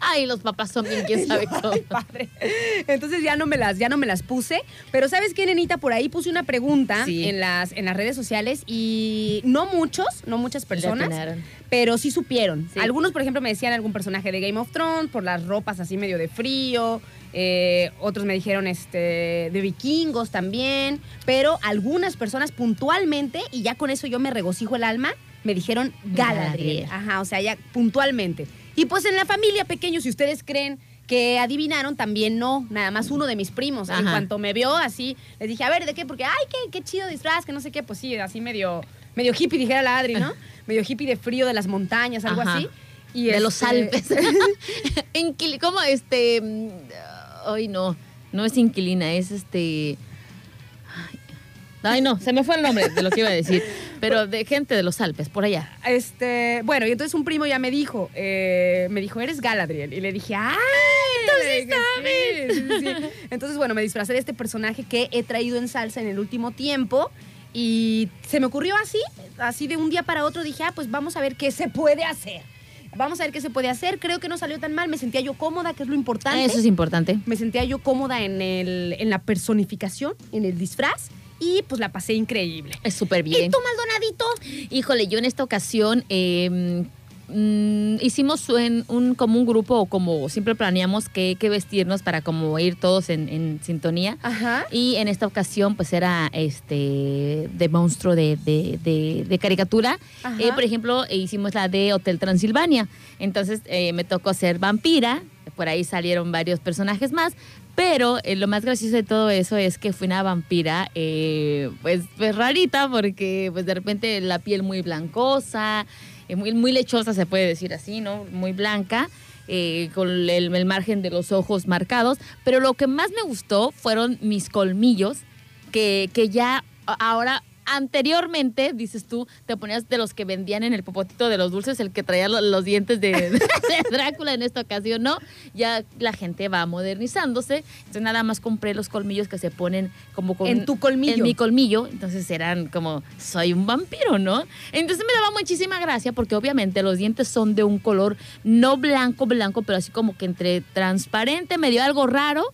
Speaker 2: Ay, los papás son bien, quién sabe cómo.
Speaker 4: Ay, padre. Entonces ya no me las, ya no me las puse. Pero ¿sabes qué, nenita? Por ahí puse una pregunta
Speaker 2: Sí.
Speaker 4: en, las, en las redes sociales y no muchos, no muchas personas, pero sí supieron.
Speaker 2: Sí.
Speaker 4: Algunos, por ejemplo, me decían algún personaje de Game of Thrones por las ropas así medio de frío. eh, otros me dijeron este de vikingos también. Pero algunas personas puntualmente, y ya con eso yo me regocijo el alma, me dijeron Galadriel.
Speaker 2: Galadriel.
Speaker 4: Ajá, o sea, ya puntualmente. Y pues en la familia pequeño, si ustedes creen que adivinaron, también no, nada más uno de mis primos. En cuanto me vio así, les dije, a ver, ¿de qué? Porque, ay, qué, qué chido disfraz, que no sé qué, pues sí, así medio, medio hippie, dijera la Adri, ¿no? medio hippie de frío de las montañas, algo
Speaker 2: Ajá.
Speaker 4: así. Y
Speaker 2: de los
Speaker 4: este-
Speaker 2: Alpes. Inquili- ¿Cómo este? mm, Ay, no. No es inquilina, es este. Ay. No, se me fue el nombre de lo que iba a decir. Pero de gente de los Alpes, por allá.
Speaker 4: Este, bueno, y entonces un primo ya me dijo, eh, me dijo, eres Galadriel. Y le dije, ¡ay! Entonces sabes. Sí, sí, sí. Entonces, bueno, me disfracé de este personaje que he traído en salsa en el último tiempo. Y se me ocurrió así, así de un día para otro, dije, ah, pues vamos a ver qué se puede hacer. Vamos a ver qué se puede hacer. Creo que no salió tan mal, me sentía yo cómoda, que es lo importante.
Speaker 2: Eso es importante.
Speaker 4: Me sentía yo cómoda en, el, en la personificación, en el disfraz. Y pues la pasé increíble.
Speaker 2: Es súper
Speaker 4: ¿Y
Speaker 2: bien.
Speaker 4: tú, Maldonadito?
Speaker 2: Híjole, yo en esta ocasión eh, mm, hicimos en un, como un grupo, o como siempre planeamos que, que vestirnos para como ir todos en, en sintonía.
Speaker 4: Ajá.
Speaker 2: Y en esta ocasión, pues era este de monstruo de, de- de- de caricatura.
Speaker 4: Ajá.
Speaker 2: Eh, por ejemplo, eh, hicimos la de Hotel Transilvania. Entonces eh, me tocó ser vampira. Por ahí salieron varios personajes más. Pero eh, lo más gracioso de todo eso es que fui una vampira, eh, pues, pues rarita, porque pues de repente la piel muy blancosa, eh, muy, lechosa se puede decir así, ¿no? Muy blanca. con el, el margen de los ojos marcados, pero lo que más me gustó fueron mis colmillos, que, que ya ahora, anteriormente, dices tú, te ponías de los que vendían en el popotito de los dulces, el que traía lo- los, dientes de, de Drácula en esta ocasión, ¿no? Ya la gente va modernizándose, entonces nada más compré los colmillos que se ponen como con...
Speaker 4: En tu colmillo.
Speaker 2: En mi colmillo, entonces eran como, soy un vampiro, ¿no? Entonces me daba muchísima gracia porque obviamente los dientes son de un color no blanco, blanco, pero así como que entre transparente, medio algo raro.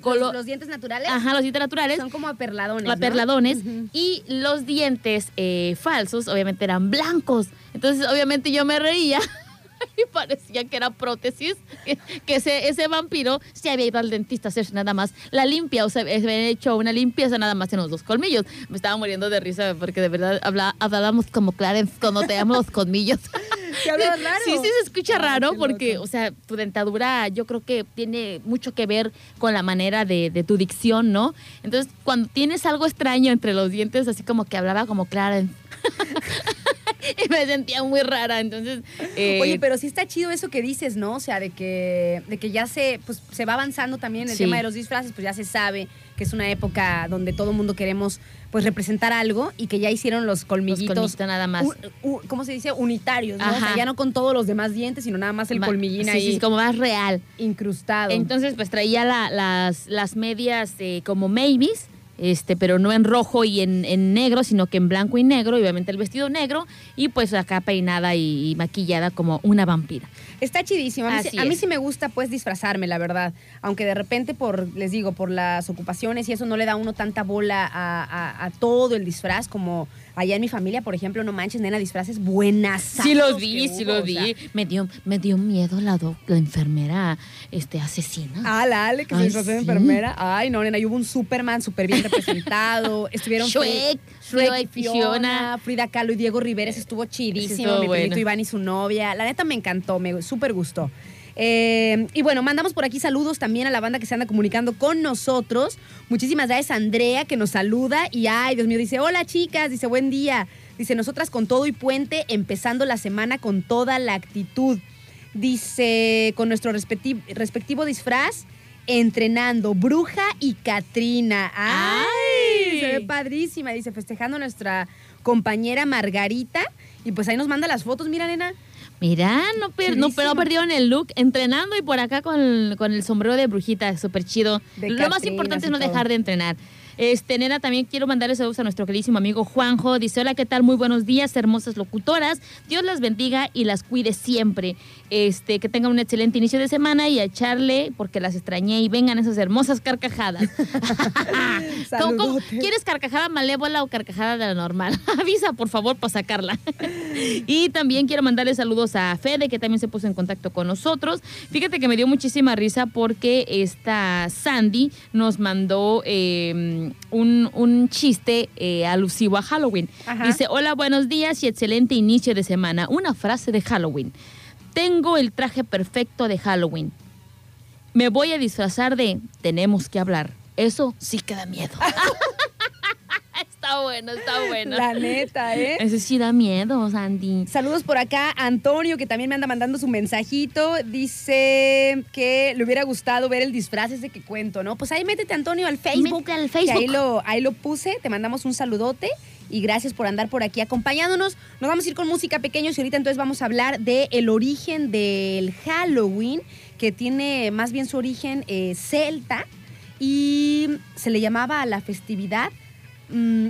Speaker 2: Color-
Speaker 4: los dientes naturales
Speaker 2: Ajá, los dientes naturales.
Speaker 4: son como aperladones. ¿no?
Speaker 2: Aperladones y los dientes eh, falsos obviamente eran blancos. Entonces obviamente yo me reía y parecía que era prótesis, que, que ese, ese vampiro se había ido al dentista a hacerse nada más la limpia, o sea, se había hecho una limpieza nada más en los dos colmillos. Me estaba muriendo de risa porque de verdad hablábamos como Clarence cuando teníamos los colmillos.
Speaker 4: ¿Te hablas raro?
Speaker 2: Sí, sí se escucha raro porque, o sea, tu dentadura yo creo que tiene mucho que ver con la manera de, de tu dicción, ¿no? Entonces, cuando tienes algo extraño entre los dientes, así como que hablaba como Clarence. y me sentía muy rara, entonces... eh,
Speaker 4: Oye, pero sí está chido eso que dices, ¿no? O sea, de que, de que ya se, pues, se va avanzando también el
Speaker 2: Sí.
Speaker 4: tema de los disfraces, pues ya se sabe que es una época donde todo el mundo queremos pues representar algo y que ya hicieron los colmillitos.
Speaker 2: colmillitos nada más.
Speaker 4: u- u- ¿Cómo se dice? Unitarios, ¿no? O sea, ya no con todos los demás dientes, sino nada más el
Speaker 2: ma-
Speaker 4: colmillín
Speaker 2: sí,
Speaker 4: ahí
Speaker 2: sí, como más real.
Speaker 4: incrustado.
Speaker 2: Entonces, pues traía la- las, las medias eh, como maybes, este, pero no en rojo y en, en negro, sino que en blanco y negro, y obviamente el vestido negro, y pues acá peinada y, y maquillada como una vampira.
Speaker 4: Está chidísimo. A mí,
Speaker 2: Así
Speaker 4: sí- a mí
Speaker 2: es.
Speaker 4: sí me gusta pues disfrazarme, la verdad. Aunque de repente por, les digo, por las ocupaciones y eso no le da uno tanta bola a, a- a todo el disfraz como allá en mi familia, por ejemplo, no manches, nena, disfraces buenas.
Speaker 2: Sí los vi, sí los vi. me, dio, me dio miedo la, doc- la enfermera este, asesina.
Speaker 4: Ah, la Ale, que se disfrazó de
Speaker 2: sí.
Speaker 4: enfermera. Ay, no, nena, y hubo un Superman súper bien representado. Estuvieron
Speaker 2: Shrek,
Speaker 4: Shrek,
Speaker 2: Shrek,
Speaker 4: Fiona,
Speaker 2: Fiona.
Speaker 4: Frida Kahlo y Diego Rivera. Estuvo chidísimo.
Speaker 2: estuvo
Speaker 4: mi
Speaker 2: bueno.
Speaker 4: Iván y su novia. La neta me encantó, me súper gustó. Eh, y bueno, mandamos por aquí saludos también a la banda que se anda comunicando con nosotros. Muchísimas gracias a Andrea que nos saluda y ay, Dios mío, dice, hola chicas, dice, buen día. Dice, nosotras con todo y puente, empezando la semana con toda la actitud. Dice, con nuestro respecti- respectivo disfraz, entrenando Bruja y Catrina. ¡Ay!
Speaker 2: ¡Ay!
Speaker 4: Se ve padrísima. Dice, festejando nuestra compañera Margarita. Y pues ahí nos manda las fotos, mira, nena.
Speaker 2: Mira, no, per- no, pero perdieron el look entrenando y por acá con, con el sombrero de brujita, súper chido.
Speaker 4: De
Speaker 2: Lo más importante es no
Speaker 4: todo.
Speaker 2: dejar de entrenar. Este, nena, también quiero mandarle saludos a nuestro queridísimo amigo Juanjo. Dice, hola, ¿qué tal? Muy buenos días, hermosas locutoras. Dios las bendiga y las cuide siempre. Este, que tengan un excelente inicio de semana y a echarle, porque las extrañé, y vengan esas hermosas carcajadas. ¿Cómo- cómo?
Speaker 4: Saludotes.
Speaker 2: ¿Quieres carcajada malévola o carcajada de la normal? Avisa, por favor, para sacarla. y también quiero mandarle saludos a Fede, que también se puso en contacto con nosotros. Fíjate que me dio muchísima risa porque esta Sandy nos mandó eh, un, un chiste eh, alusivo a Halloween.
Speaker 4: Ajá.
Speaker 2: Dice, hola, buenos días y excelente inicio de semana. Una frase de Halloween. Tengo el traje perfecto de Halloween. Me voy a disfrazar de tenemos que hablar. Eso sí que da miedo. está bueno, está bueno.
Speaker 4: La neta, ¿eh?
Speaker 2: Eso sí da miedo, Sandy.
Speaker 4: Saludos por acá a Antonio, que también me anda mandando su mensajito. Dice que le hubiera gustado ver el disfraz ese que cuento, ¿no? Pues ahí métete, Antonio, al Facebook.
Speaker 2: Métete al
Speaker 4: que
Speaker 2: Facebook.
Speaker 4: ahí lo, ahí lo puse. Te mandamos un saludote y gracias por andar por aquí acompañándonos. Nos vamos a ir con música pequeños y ahorita entonces vamos a hablar del el origen del Halloween, que tiene más bien su origen eh, celta y se le llamaba a la festividad. mm,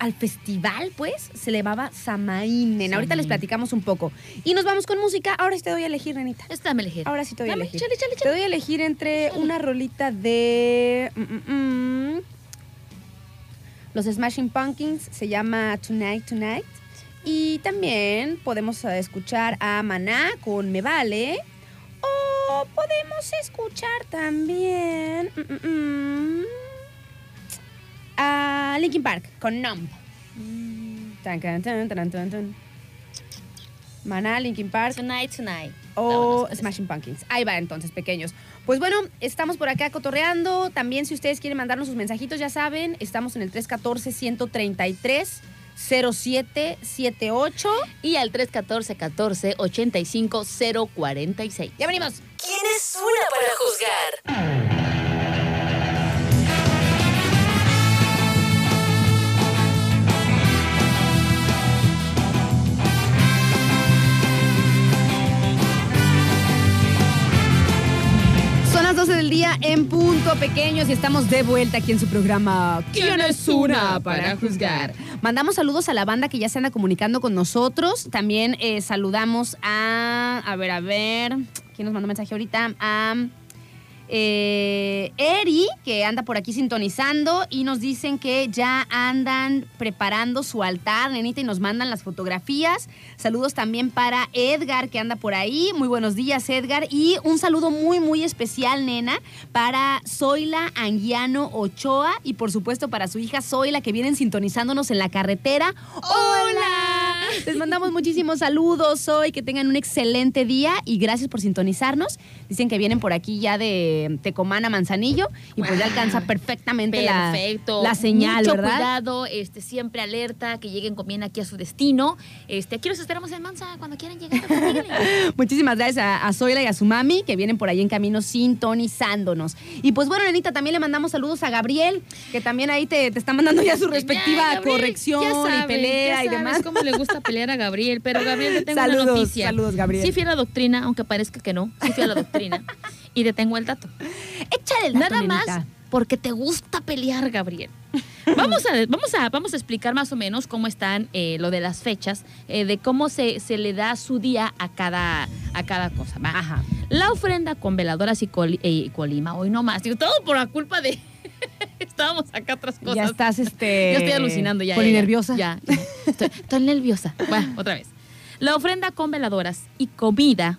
Speaker 4: al festival, pues, se le llamaba Samainen. Ahorita les platicamos un poco. Y nos vamos con música. Ahora sí te doy a elegir, nenita.
Speaker 2: Esta me elegí.
Speaker 4: Ahora sí te doy a elegir.
Speaker 2: chale, chale,
Speaker 4: Te doy a elegir entre una rolita de... mm, mm, mm, los Smashing Pumpkins, se llama Tonight, Tonight. Y también podemos eh, escuchar a Maná con Me Vale. O podemos escuchar también mm, mm, mm, a Linkin Park con Numb. Maná, Linkin Park
Speaker 2: Tonight, tonight.
Speaker 4: o Smashing Pumpkins. Ahí va entonces, pequeños. Pues bueno, estamos por acá cotorreando. También si ustedes quieren mandarnos sus mensajitos, ya saben, estamos en el 314-133-0778.
Speaker 2: eso. Y al 314 14 85 046.
Speaker 4: ¡Ya venimos!
Speaker 1: ¿Quién es una para juzgar?
Speaker 4: Las 12 del día en punto, pequeños, y estamos de vuelta aquí en su programa
Speaker 2: ¿Quién es una para juzgar?
Speaker 4: Mandamos saludos a la banda que ya se anda comunicando con nosotros. También eh, saludamos a. A ver, a ver. ¿Quién nos mandó mensaje ahorita? A. eh, Eri, que anda por aquí sintonizando y nos dicen que ya andan preparando su altar, nenita, y nos mandan las fotografías. Saludos también para Edgar, que anda por ahí. Muy buenos días, Edgar. Y un saludo muy, muy especial, nena, para Zoila Anguiano Ochoa y por supuesto para su hija Zoila, que vienen sintonizándonos en la carretera. ¡Hola! Les mandamos muchísimos saludos hoy, que tengan un excelente día y gracias por sintonizarnos. Dicen que vienen por aquí ya de Tecomán a Manzanillo y pues ya alcanza perfectamente la, la señal,
Speaker 2: Mucho
Speaker 4: ¿verdad?
Speaker 2: cuidado, este, siempre alerta, que lleguen con bien aquí a su destino. Este, aquí los esperamos en Mansa cuando quieran llegar.
Speaker 4: Muchísimas gracias a, a Zoila y a su mami que vienen por ahí en camino sintonizándonos. Y pues bueno, Nenita, también le mandamos saludos a Gabriel, que también ahí te, te está mandando ya su respectiva
Speaker 2: Ya, Gabriel,
Speaker 4: corrección
Speaker 2: ya
Speaker 4: y pelea
Speaker 2: ya
Speaker 4: y demás.
Speaker 2: cómo le gusta pelear a Gabriel, pero Gabriel, te tengo
Speaker 4: Saludos,
Speaker 2: una noticia.
Speaker 4: saludos, Gabriel.
Speaker 2: Sí fui a la doctrina, aunque parezca que no. Sí fui a la doctrina. y te tengo el dato.
Speaker 4: Échale el dato,
Speaker 2: Nada más porque te gusta pelear, Gabriel. Vamos a, vamos a, vamos a explicar más o menos cómo están eh, lo de las fechas, eh, de cómo se, se le da su día a cada, a cada cosa.
Speaker 4: Ajá.
Speaker 2: La ofrenda con veladoras y, eh, y colima, hoy no más. Digo, todo por la culpa de... Estábamos acá otras cosas.
Speaker 4: Ya estás, este...
Speaker 2: Ya estoy alucinando ya. ya, ya.
Speaker 4: Polinerviosa.
Speaker 2: Ya, ya. Estoy, estoy nerviosa. Bueno, otra vez. La ofrenda con veladoras y comida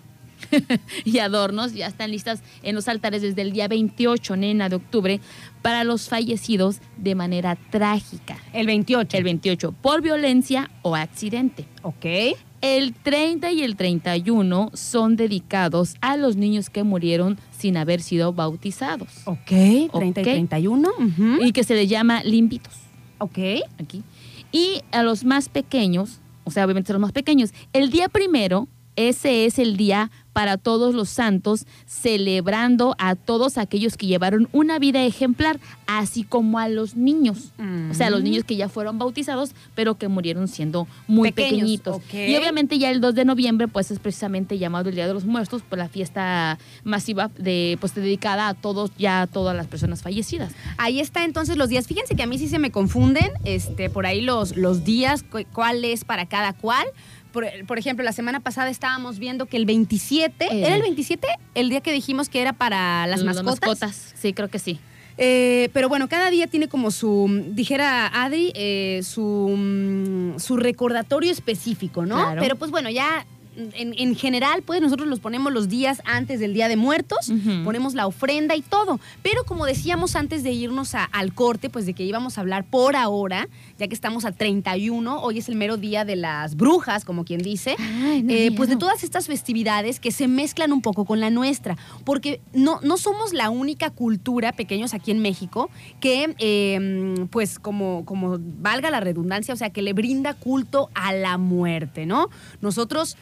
Speaker 2: y adornos ya están listas en los altares desde el día 28, nena, de octubre, para los fallecidos de manera trágica.
Speaker 4: El 28.
Speaker 2: El 28, por violencia o accidente.
Speaker 4: Ok.
Speaker 2: El 30 y el 31 son dedicados a los niños que murieron sin haber sido bautizados
Speaker 4: Ok, 30
Speaker 2: Ok.
Speaker 4: y 31. ujú.
Speaker 2: y que se les llama limpitos
Speaker 4: Ok.
Speaker 2: aquí. Y a los más pequeños, o sea, obviamente los más pequeños, el día primero, ese es el día para todos los santos, celebrando a todos aquellos que llevaron una vida ejemplar, así como a los niños. O sea, los niños que ya fueron bautizados, pero que murieron siendo muy
Speaker 4: Pequeños,
Speaker 2: pequeñitos. Y obviamente ya el 2 de noviembre, pues es precisamente llamado el Día de los Muertos, por la fiesta masiva de, pues dedicada a todos, ya a todas las personas fallecidas.
Speaker 4: Ahí está entonces los días. Fíjense que a mí sí se me confunden este, por ahí los, los días, cu- cuál es para cada cual. Por, por ejemplo, la semana pasada estábamos viendo que el 27,
Speaker 2: Eh.
Speaker 4: ¿era el 27? El día que dijimos que era para las mascotas.
Speaker 2: Sí, creo que sí.
Speaker 4: Eh, pero bueno, cada día tiene como su, dijera Adri, eh, su, mm, su recordatorio específico, ¿no?
Speaker 2: Claro.
Speaker 4: Pero pues bueno, ya en, en general, pues nosotros los ponemos los días antes del Día de Muertos, ponemos la ofrenda y todo. Pero como decíamos antes de irnos a- al corte, pues de que íbamos a hablar por ahora, ya que estamos a 31, hoy es el mero día de las brujas, como quien dice.
Speaker 2: Ay, no
Speaker 4: Eh, pues de todas estas festividades que se mezclan un poco con la nuestra, porque no, no somos la única cultura, pequeños aquí en México, que eh, pues como, como valga la redundancia, o sea, que le brinda culto a la muerte, ¿no? Nosotros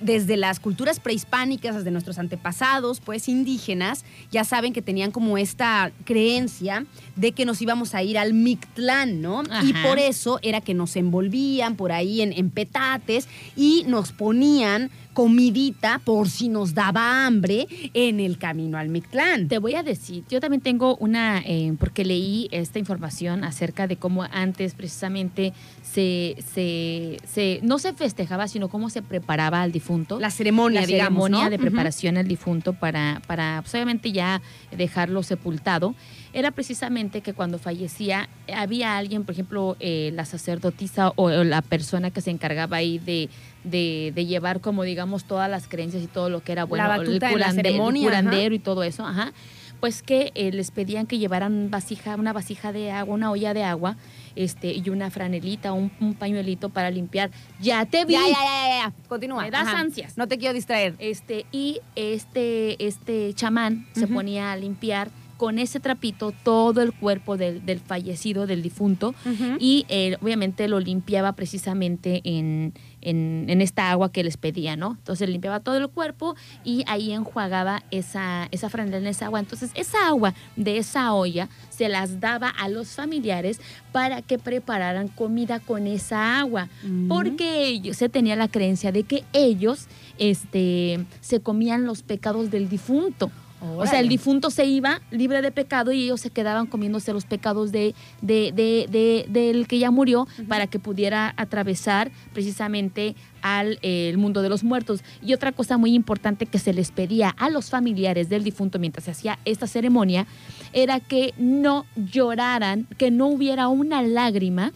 Speaker 4: desde las culturas prehispánicas, desde nuestros antepasados, pues indígenas, ya saben que tenían como esta creencia de que nos íbamos a ir al Mictlán, ¿no? Y por eso era que nos envolvían por ahí en, en petates y nos ponían comidita por si nos daba hambre en el camino al Mictlán.
Speaker 2: Te voy a decir, yo también tengo una, eh, porque leí esta información acerca de cómo antes precisamente se, se, se- no se festejaba, sino cómo se preparaba al difunto.
Speaker 4: La ceremonia,
Speaker 2: la
Speaker 4: digamos,
Speaker 2: ceremonia
Speaker 4: ¿no?
Speaker 2: de preparación al difunto para, para pues, obviamente ya dejarlo sepultado, era precisamente que cuando fallecía había alguien, por ejemplo, eh, la sacerdotisa o, o la persona que se encargaba ahí de, de, de llevar como digamos todas las creencias y todo lo que era bueno,
Speaker 4: la
Speaker 2: curande-
Speaker 4: ceremonia,
Speaker 2: el
Speaker 4: ajá.
Speaker 2: curandero y todo eso, ajá, pues que eh, les pedían que llevaran vasija, una vasija de agua, una olla de agua, este, y una franelita, un, un pañuelito para limpiar. Ya te vi.
Speaker 4: Ya, ya, ya. Continúa.
Speaker 2: Me das
Speaker 4: Ajá.
Speaker 2: ansias.
Speaker 4: No te quiero distraer.
Speaker 2: Este, y este, este chamán se ponía a limpiar con ese trapito todo el cuerpo del, del fallecido, del difunto, y eh, obviamente lo limpiaba precisamente en, en, en esta agua que les pedía, ¿no? Entonces limpiaba todo el cuerpo y ahí enjuagaba esa, esa franela en esa agua. Entonces esa agua de esa olla se las daba a los familiares para que prepararan comida con esa agua, porque ellos, se tenía la creencia de que ellos este, se comían los pecados del difunto. O sea, el difunto se iba libre de pecado y ellos se quedaban comiéndose los pecados de, de, de- de- del que ya murió para que pudiera atravesar precisamente al eh, el mundo de los muertos. Y otra cosa muy importante que se les pedía a los familiares del difunto mientras se hacía esta ceremonia era que no lloraran, que no hubiera una lágrima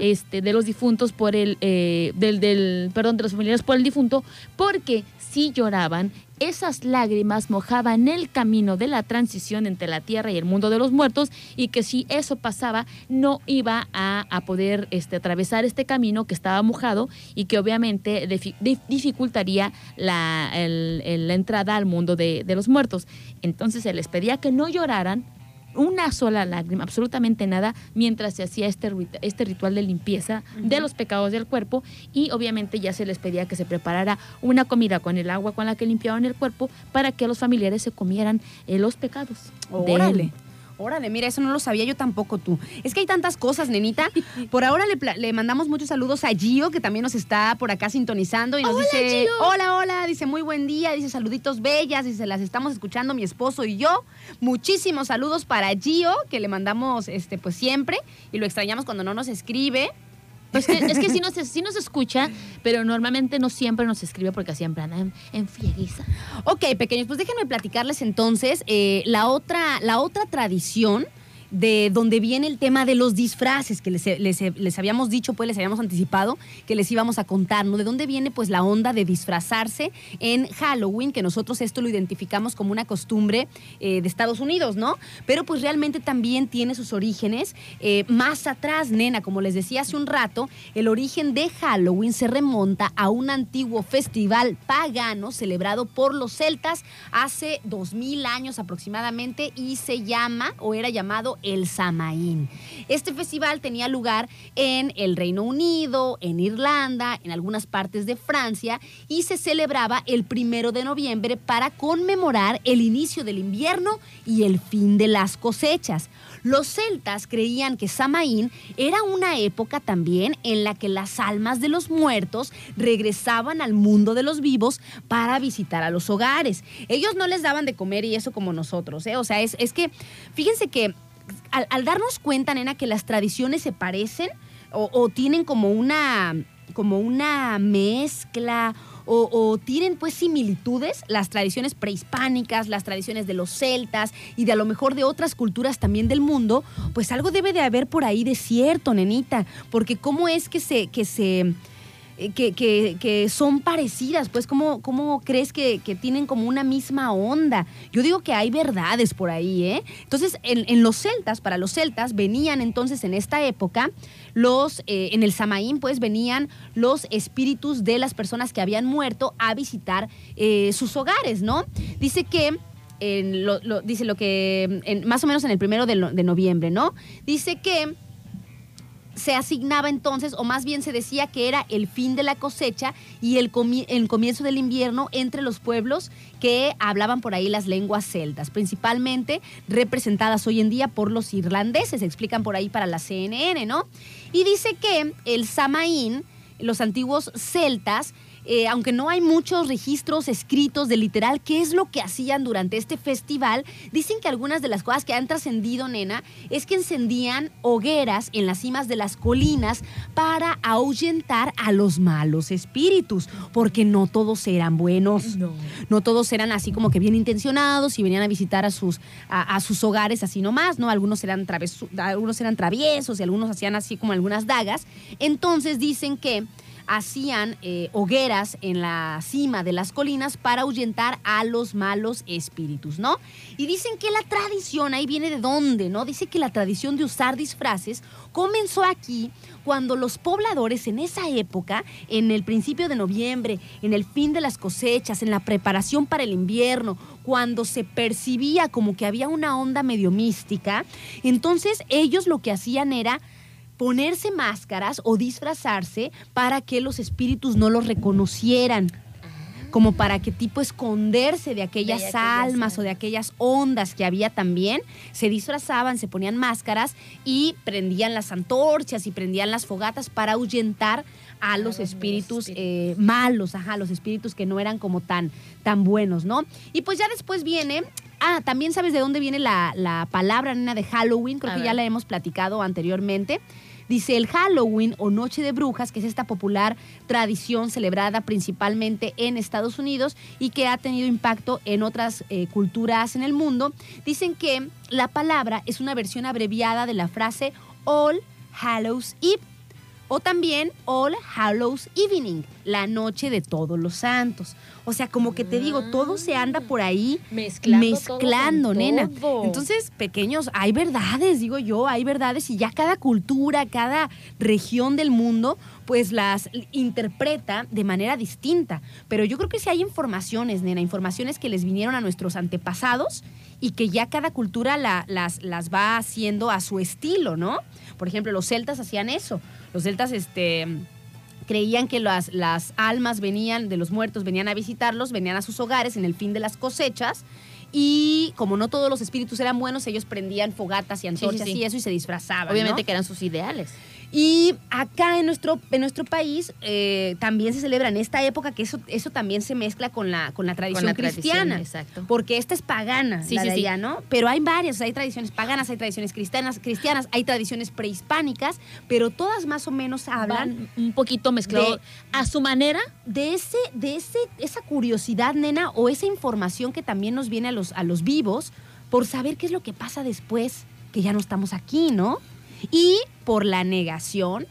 Speaker 2: este, de los difuntos por el, eh, del, del, perdón, de los familiares por el difunto, porque si lloraban, esas lágrimas mojaban el camino de la transición entre la tierra y el mundo de los muertos, y que si eso pasaba, no iba a, poder este, atravesar este camino que estaba mojado y que obviamente difi- dif- dificultaría la, entrada al mundo de los muertos. Entonces se les pedía que no lloraran una sola lágrima, absolutamente nada, mientras se hacía este, este ritual de limpieza de los pecados del cuerpo y obviamente ya se les pedía que se preparara una comida con el agua con la que limpiaban el cuerpo para que los familiares se comieran eh, los pecados.
Speaker 4: Órale. Órale, mira, eso no lo sabía yo tampoco tú. Es que hay tantas cosas, nenita. Por ahora le, le mandamos muchos saludos a Gio, que también nos está por acá sintonizando y nos dice, hola, hola, dice muy buen día, dice saluditos bellas, dice las estamos escuchando mi esposo y yo. Muchísimos saludos para Gio, que le mandamos este pues siempre y lo extrañamos cuando no nos escribe.
Speaker 2: Pues que- es que sí nos, sí nos escucha, pero normalmente no siempre nos escribe porque siempre anda en, en frieguiza.
Speaker 4: Ok, pequeños, pues déjenme platicarles entonces eh, la, otra, la otra tradición de donde viene el tema de los disfraces, que les, les- habíamos dicho, pues les habíamos anticipado que les íbamos a contar, ¿no? De dónde viene pues la onda de disfrazarse en Halloween, que nosotros esto lo identificamos como una costumbre eh, de Estados Unidos, ¿no? Pero pues realmente también tiene sus orígenes eh, más atrás, nena, como les decía hace un rato, el origen de Halloween se remonta a un antiguo festival pagano celebrado por los celtas hace 2000 años aproximadamente y se llama o era llamado el Samaín. Este festival tenía lugar en el Reino Unido, en Irlanda, en algunas partes de Francia y se celebraba el primero de noviembre para conmemorar el inicio del invierno y el fin de las cosechas. Los celtas creían que Samaín era una época también en la que las almas de los muertos regresaban al mundo de los vivos para visitar a los hogares. Ellos no les daban de comer y eso como nosotros, ¿eh? O sea, es, es que, fíjense que al, darnos cuenta, nena, que las tradiciones se parecen o, tienen como una, como una mezcla o, o tienen pues similitudes, las tradiciones prehispánicas, las tradiciones de los celtas y de a lo mejor de otras culturas también del mundo, pues algo debe de haber por ahí de cierto, nenita, porque cómo es que se... Que se que, que- que son parecidas, pues ¿cómo, cómo crees que, que tienen como una misma onda? Yo digo que hay verdades por ahí, ¿eh? Entonces, en, los celtas, para los celtas, venían entonces en esta época, los, eh, en el Samaín, pues venían los espíritus de las personas que habían muerto a visitar eh, sus hogares, ¿no? Dice que en lo, dice lo que, en- más o menos en el primero de noviembre, ¿no? Dice que se asignaba entonces, o más bien se decía que era el fin de la cosecha y el, comi- el comienzo del invierno entre los pueblos que hablaban por ahí las lenguas celtas, principalmente representadas hoy en día por los irlandeses, explican por ahí para la CNN, ¿no? Y dice que el Samaín, los antiguos celtas, eh, aunque no hay muchos registros escritos de literal qué es lo que hacían durante este festival, dicen que algunas de las cosas que han trascendido, nena, es que encendían hogueras en las cimas de las colinas para ahuyentar a los malos espíritus, porque no todos eran buenos. No. todos eran así como que bien intencionados y venían a visitar a sus, a, a sus hogares así nomás, ¿no? Algunos eran, algunos eran traviesos y algunos hacían así como algunas dagas. Entonces dicen que hacían eh, hogueras en la cima de las colinas para ahuyentar a los malos espíritus, ¿no? Y dicen que la tradición, ahí viene de dónde, ¿no? Dice que la tradición de usar disfraces comenzó aquí cuando los pobladores en esa época, en el principio de noviembre, en el fin de las cosechas, en la preparación para el invierno, cuando se percibía como que había una onda medio mística, entonces ellos lo que hacían era ponerse máscaras o disfrazarse para que los espíritus no los reconocieran. Como para que tipo esconderse de aquellas,
Speaker 2: De aquellas
Speaker 4: almas o de aquellas ondas que había también. Se disfrazaban, se ponían máscaras y prendían las antorchas y prendían las fogatas para ahuyentar a los
Speaker 2: los
Speaker 4: espíritus
Speaker 2: espíritus.
Speaker 4: eh, malos, ajá, los espíritus que no eran como tan, tan buenos, ¿no? Y pues ya después viene, ah, también sabes de dónde viene la, la palabra, nena, de Halloween, creo
Speaker 2: A
Speaker 4: que
Speaker 2: ver.
Speaker 4: ya la hemos platicado anteriormente. Dice el Halloween o Noche de Brujas, que es esta popular tradición celebrada principalmente en Estados Unidos y que ha tenido impacto en otras eh, culturas en el mundo. Dicen que la palabra es una versión abreviada de la frase All Hallows Eve o también All Hallows Evening, la noche de todos los santos. O sea, como que te digo, todo se anda por ahí
Speaker 2: Mezclando
Speaker 4: nena.
Speaker 2: todo.
Speaker 4: Entonces, pequeños, hay verdades, digo yo, hay verdades y ya cada cultura, cada región del mundo, pues las interpreta de manera distinta. Pero yo creo que sí hay informaciones, nena, informaciones que les vinieron a nuestros antepasados y que ya cada cultura la- las, las va haciendo a su estilo, ¿no? Por ejemplo, los celtas hacían eso. Los celtas, este creían que las, las almas venían de los muertos, venían a visitarlos, venían a sus hogares en el fin de las cosechas. Y como no todos los espíritus eran buenos, ellos prendían fogatas y antorchas
Speaker 2: sí.
Speaker 4: y eso y se disfrazaban.
Speaker 2: Obviamente
Speaker 4: ¿no?
Speaker 2: que eran sus ideales.
Speaker 4: Y acá en nuestro, en nuestro país eh, también se celebra en esta época, que eso, eso también se mezcla con la, con la tradición
Speaker 2: la tradición,
Speaker 4: cristiana.
Speaker 2: exacto.
Speaker 4: Porque esta es pagana,
Speaker 2: Sí,
Speaker 4: la
Speaker 2: sí,
Speaker 4: de
Speaker 2: sí.
Speaker 4: allá, ¿no? Pero hay varias, o sea, hay tradiciones paganas, hay tradiciones cristianas, cristianas, hay tradiciones prehispánicas, pero todas más o menos hablan
Speaker 2: Van un poquito mezclado
Speaker 4: de-
Speaker 2: a su manera.
Speaker 4: de ese, de ese, esa curiosidad, nena, o esa información que también nos viene a los, a los vivos por saber qué es lo que pasa después. que ya no estamos aquí, ¿no? Y por la negación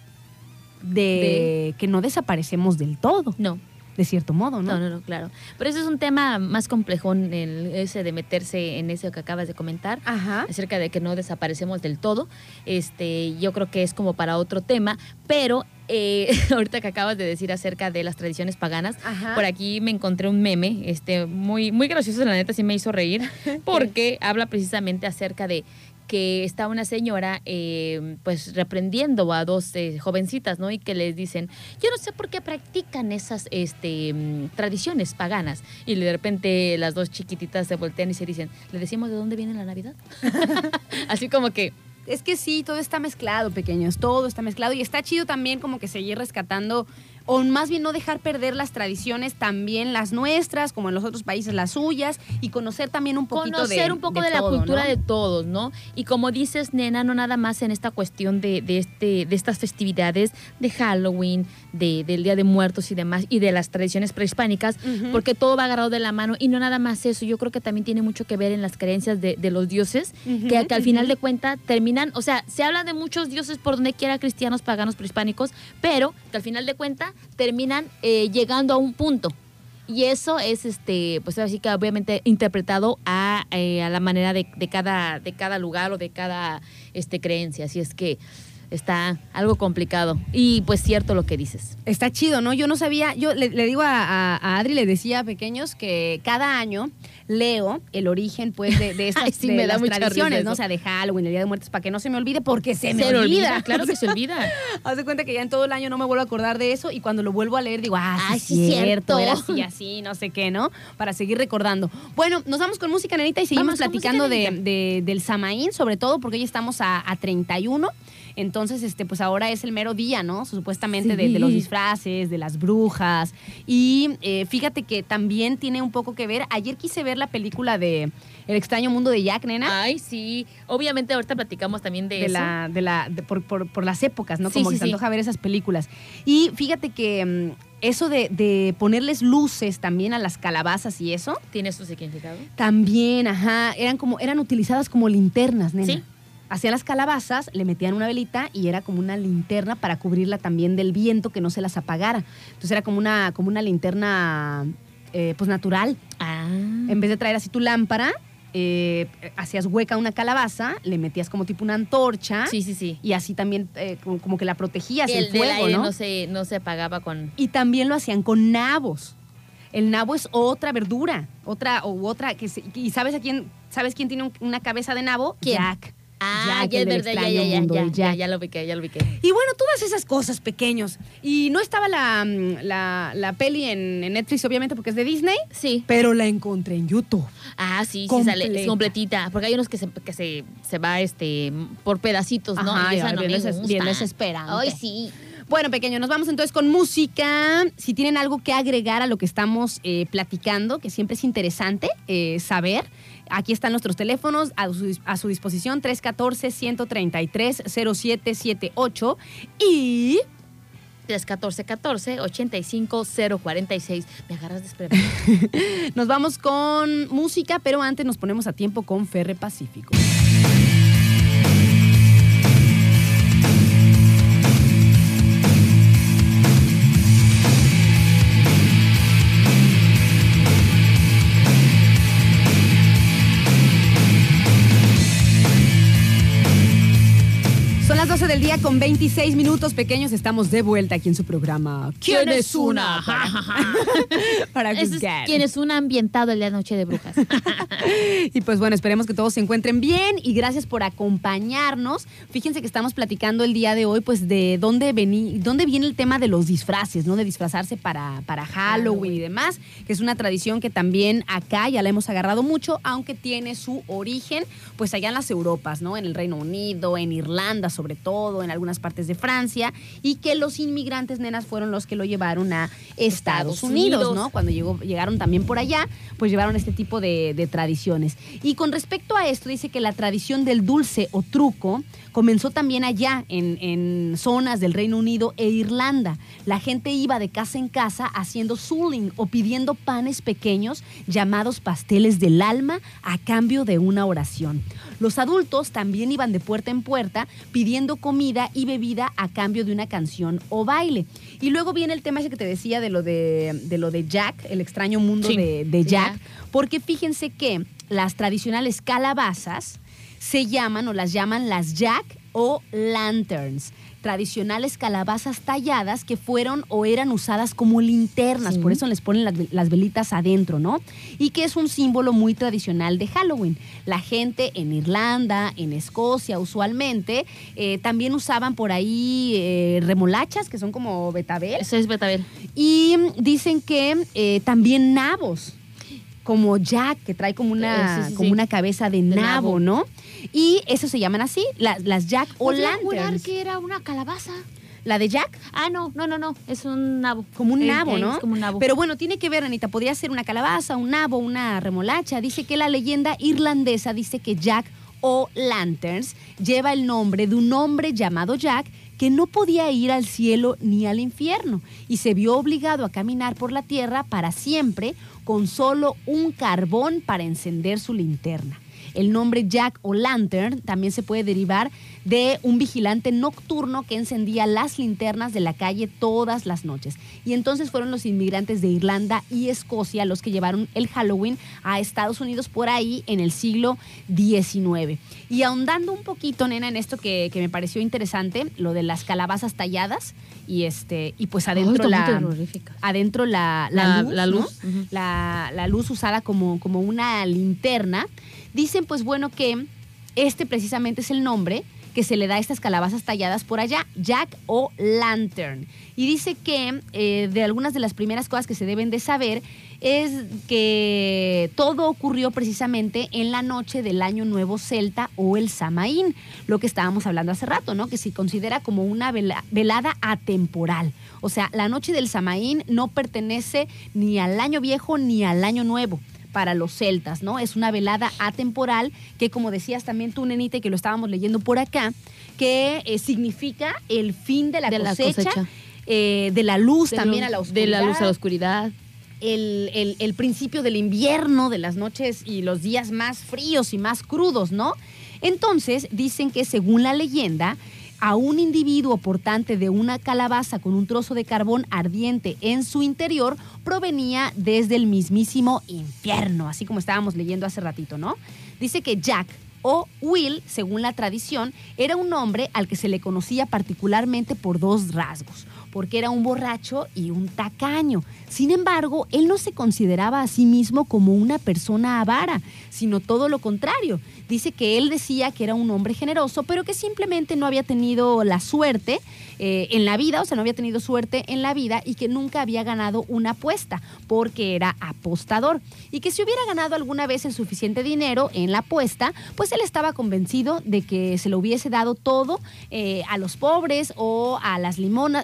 Speaker 4: de, que no desaparecemos del todo,
Speaker 2: No,
Speaker 4: de cierto modo, ¿no?
Speaker 2: no, no, no, claro. Pero ese es un tema más complejo, el, ese de meterse en eso que acabas de comentar.
Speaker 4: Ajá.
Speaker 2: acerca de que no desaparecemos del todo. Este, yo creo que es como para otro tema, pero eh, ahorita que acabas de decir acerca de las tradiciones paganas,
Speaker 4: Ajá.
Speaker 2: por aquí me encontré un meme, este, muy, muy gracioso, la neta sí me hizo reír, porque habla precisamente acerca de que está una señora eh, pues reprendiendo a dos eh, jovencitas, ¿no? Y que les dicen, yo no sé por qué practican esas este, mm, tradiciones paganas. Y de repente las dos chiquititas se voltean y se dicen, ¿le decimos de dónde viene la Navidad? Así como que,
Speaker 4: Es que sí, todo está mezclado, pequeños, todo está mezclado y está chido también como que seguir rescatando o más bien no dejar perder las tradiciones, también las nuestras, como en los otros países las suyas y conocer también un poquito de
Speaker 2: conocer un poco de, la
Speaker 4: todo,
Speaker 2: cultura
Speaker 4: ¿no?
Speaker 2: de todos, ¿no? Y como dices, nena, no nada más en esta cuestión de, de este, de estas festividades de Halloween, de, del Día de Muertos y demás, y de las tradiciones prehispánicas, porque todo va agarrado de la mano y no nada más eso. Yo creo que también tiene mucho que ver en las creencias de, los dioses, que, que al final de cuentas terminan, o sea, se habla de muchos dioses por donde quiera, cristianos, paganos, prehispánicos, pero que al final de cuentas terminan eh, llegando a un punto. Y eso es, este, pues así que obviamente interpretado a, eh, a la manera de, de cada, de cada lugar o de cada este, creencia. Así es que está algo complicado. Y pues cierto lo que dices.
Speaker 4: Está chido, ¿no? Yo no sabía, yo le, le digo a, a- a Adri, le decía a pequeños que cada año leo el origen, pues, de, de estas
Speaker 2: Ay, sí,
Speaker 4: de
Speaker 2: me
Speaker 4: las tradiciones, ¿no? O sea, de Halloween, el Día de Muertos, para que no se me olvide, porque se me
Speaker 2: le
Speaker 4: olvida.
Speaker 2: claro que se olvida.
Speaker 4: Haz de cuenta que ya en todo el año no me vuelvo a acordar de eso y cuando lo vuelvo a leer digo, ah, sí,
Speaker 2: Ay, sí,
Speaker 4: cierto,
Speaker 2: cierto.
Speaker 4: era así, así, no sé qué, ¿no? Para seguir recordando. Bueno, nos vamos con música, nenita, y seguimos platicando de- del Samaín, sobre todo porque hoy estamos a, a 31. Entonces, este, pues ahora es el mero día, ¿no? Supuestamente de, de los
Speaker 2: Sí.
Speaker 4: disfraces, de las brujas. Y eh, fíjate que también tiene un poco que ver. Ayer quise ver la película de El extraño mundo de Jack, nena.
Speaker 2: Ay, sí. Obviamente ahorita platicamos también de,
Speaker 4: de
Speaker 2: eso.
Speaker 4: la, de la, de- por, por- por las épocas, ¿no?
Speaker 2: Sí,
Speaker 4: Como
Speaker 2: sí,
Speaker 4: que se
Speaker 2: sí.
Speaker 4: antoja ver esas películas. Y fíjate que mm, eso de, de ponerles luces también a las calabazas y eso,
Speaker 2: ¿Tiene su significado?
Speaker 4: también, ajá, eran como, eran utilizadas como linternas, nena.
Speaker 2: Sí.
Speaker 4: Hacían las calabazas, le metían una velita y era como una linterna para cubrirla también del viento que no se las apagara. Entonces era como una, como una linterna eh, pues natural.
Speaker 2: Ah.
Speaker 4: En vez de traer así tu lámpara, eh, hacías hueca una calabaza, le metías como tipo una antorcha
Speaker 2: Sí, sí, sí.
Speaker 4: y así también eh, como, como que la protegías el,
Speaker 2: el del
Speaker 4: fuego,
Speaker 2: aire
Speaker 4: ¿no?
Speaker 2: no se, no se apagaba con...
Speaker 4: Y también lo hacían con nabos. El nabo es otra verdura, otra o otra que se- y sabes a quién sabes quién tiene un- una cabeza de nabo?
Speaker 2: ¿Quién?
Speaker 4: Jack.
Speaker 2: Ah, ya
Speaker 4: el
Speaker 2: es verdad, ya, ya, ya,
Speaker 4: mundo
Speaker 2: ya, ya, ya lo ubiqué, ya lo ubiqué.
Speaker 4: Y bueno, todas esas cosas pequeños. Y no estaba la, mm, la, la peli en, en Netflix, obviamente, porque es de Disney,
Speaker 2: Sí.
Speaker 4: pero la encontré en YouTube.
Speaker 2: Ah, sí, sí sale, es completita. Porque hay unos que se, que se, se va este por pedacitos, ¿no?
Speaker 4: Ajá,
Speaker 2: y esa
Speaker 4: ay,
Speaker 2: no
Speaker 4: bien
Speaker 2: me
Speaker 4: deses-
Speaker 2: gusta.
Speaker 4: bien desesperante.
Speaker 2: Ay, sí.
Speaker 4: Bueno, pequeño, nos vamos entonces con música. Si tienen algo que agregar a lo que estamos eh, platicando, que siempre es interesante eh, saber, aquí están nuestros teléfonos a su, a su disposición, 314-133-0778 y...
Speaker 2: 314-14-85-046. Me agarras desprevenido.
Speaker 4: Nos vamos con música, pero antes nos ponemos a tiempo con Ferre Pacífico. 12 del día con 26 minutos pequeños. Estamos de vuelta aquí en su programa.
Speaker 2: ¿Quién es una?
Speaker 4: Para
Speaker 2: Ese es quien es un ambientado el día de Noche de Brujas.
Speaker 4: Y pues bueno, esperemos que todos se encuentren bien y gracias por acompañarnos. Fíjense que estamos platicando el día de hoy pues de dónde, vení, dónde viene el tema de los disfraces, ¿no? De disfrazarse para, para Halloween y demás, que es una tradición que también acá ya la hemos agarrado mucho, aunque tiene su origen pues allá en las Europas, ¿no? En el Reino Unido, en Irlanda sobre todo todo en algunas partes de Francia y que los inmigrantes nenas fueron los que lo llevaron a Estados,
Speaker 2: Estados
Speaker 4: Unidos,
Speaker 2: Unidos.
Speaker 4: ¿no? Cuando llegó, llegaron también por allá, pues llevaron este tipo de, de tradiciones. Y con respecto a esto, dice que la tradición del dulce o truco comenzó también allá en, en zonas del Reino Unido e Irlanda. La gente iba de casa en casa haciendo suling o pidiendo panes pequeños llamados pasteles del alma a cambio de una oración. Los adultos también iban de puerta en puerta pidiendo comida y bebida a cambio de una canción o baile. Y luego viene el tema ese que te decía de lo de, de lo de Jack, el extraño mundo
Speaker 2: Sí,
Speaker 4: de, de
Speaker 2: de
Speaker 4: Jack,
Speaker 2: Jack.
Speaker 4: porque fíjense que las tradicionales calabazas se llaman o las llaman las Jack o Lanterns, tradicionales calabazas talladas que fueron o eran usadas como linternas,
Speaker 2: Sí.
Speaker 4: por eso les ponen las, las velitas adentro, ¿no? Y que es un símbolo muy tradicional de Halloween. La gente en Irlanda, en Escocia usualmente, eh, también usaban por ahí eh, remolachas, que son como betabel,
Speaker 2: Eso es Betabel.
Speaker 4: y dicen que eh, también nabos, como Jack, que trae como una,
Speaker 2: sí, sí,
Speaker 4: como
Speaker 2: sí.
Speaker 4: una cabeza de,
Speaker 2: De
Speaker 4: nabo,
Speaker 2: nabo.
Speaker 4: ¿no? Y eso se llaman así, la- las Jack o Lanterns.
Speaker 2: que era una calabaza.
Speaker 4: La de Jack,
Speaker 2: Ah, no, no, no, no. Es un nabo.
Speaker 4: como un nabo, ¿no?
Speaker 2: Es como un nabo.
Speaker 4: Pero bueno, tiene que ver, Anita, podría ser una calabaza, un nabo, una remolacha. Dice que la leyenda irlandesa dice que Jack o Lanterns lleva el nombre de un hombre llamado Jack que no podía ir al cielo ni al infierno y se vio obligado a caminar por la tierra para siempre con solo un carbón para encender su linterna. El nombre Jack o Lantern también se puede derivar de un vigilante nocturno que encendía las linternas de la calle todas las noches. Y entonces fueron los inmigrantes de Irlanda y Escocia los que llevaron el Halloween a Estados Unidos por ahí en el siglo XIX. Y ahondando un poquito, nena, en esto que, que me pareció interesante, lo de las calabazas talladas y este y pues adentro la adentro la, la
Speaker 2: La-
Speaker 4: luz,
Speaker 2: la,
Speaker 4: la luz usada como, como una linterna. Dicen, pues bueno, que este precisamente es el nombre que se le da a estas calabazas talladas por allá, Jack o Lantern. Y dice que eh, de algunas de las primeras cosas que se deben de saber es que todo ocurrió precisamente en la noche del Año Nuevo Celta o el Samaín, lo que estábamos hablando hace rato, ¿no? Que se considera como una vela- velada atemporal. O sea, la noche del Samaín no pertenece ni al Año Viejo ni al Año Nuevo para los celtas, ¿no? Es una velada atemporal que, como decías también tú, Nenita, y que lo estábamos leyendo por acá, que eh, significa el fin de la
Speaker 2: De la
Speaker 4: cosecha, eh, de la luz
Speaker 2: De
Speaker 4: también a la oscuridad.
Speaker 2: De la luz a la oscuridad.
Speaker 4: El, principio del invierno, de las noches y los días más fríos y más crudos, ¿no? Entonces, dicen que según la leyenda, a un individuo portante de una calabaza con un trozo de carbón ardiente en su interior provenía desde el mismísimo infierno, así como estábamos leyendo hace ratito, ¿no? Dice que Jack o Will, según la tradición, era un hombre al que se le conocía particularmente por dos rasgos, porque era un borracho y un tacaño. Sin embargo, él no se consideraba a sí mismo como una persona avara, sino todo lo contrario. Dice que él decía que era un hombre generoso, pero que simplemente no había tenido la suerte eh, en la vida, o sea, no había tenido suerte en la vida y que nunca había ganado una apuesta, porque era apostador. Y que si hubiera ganado alguna vez el suficiente dinero en la apuesta, pues él estaba convencido de que se lo hubiese dado todo eh, a los pobres o a las,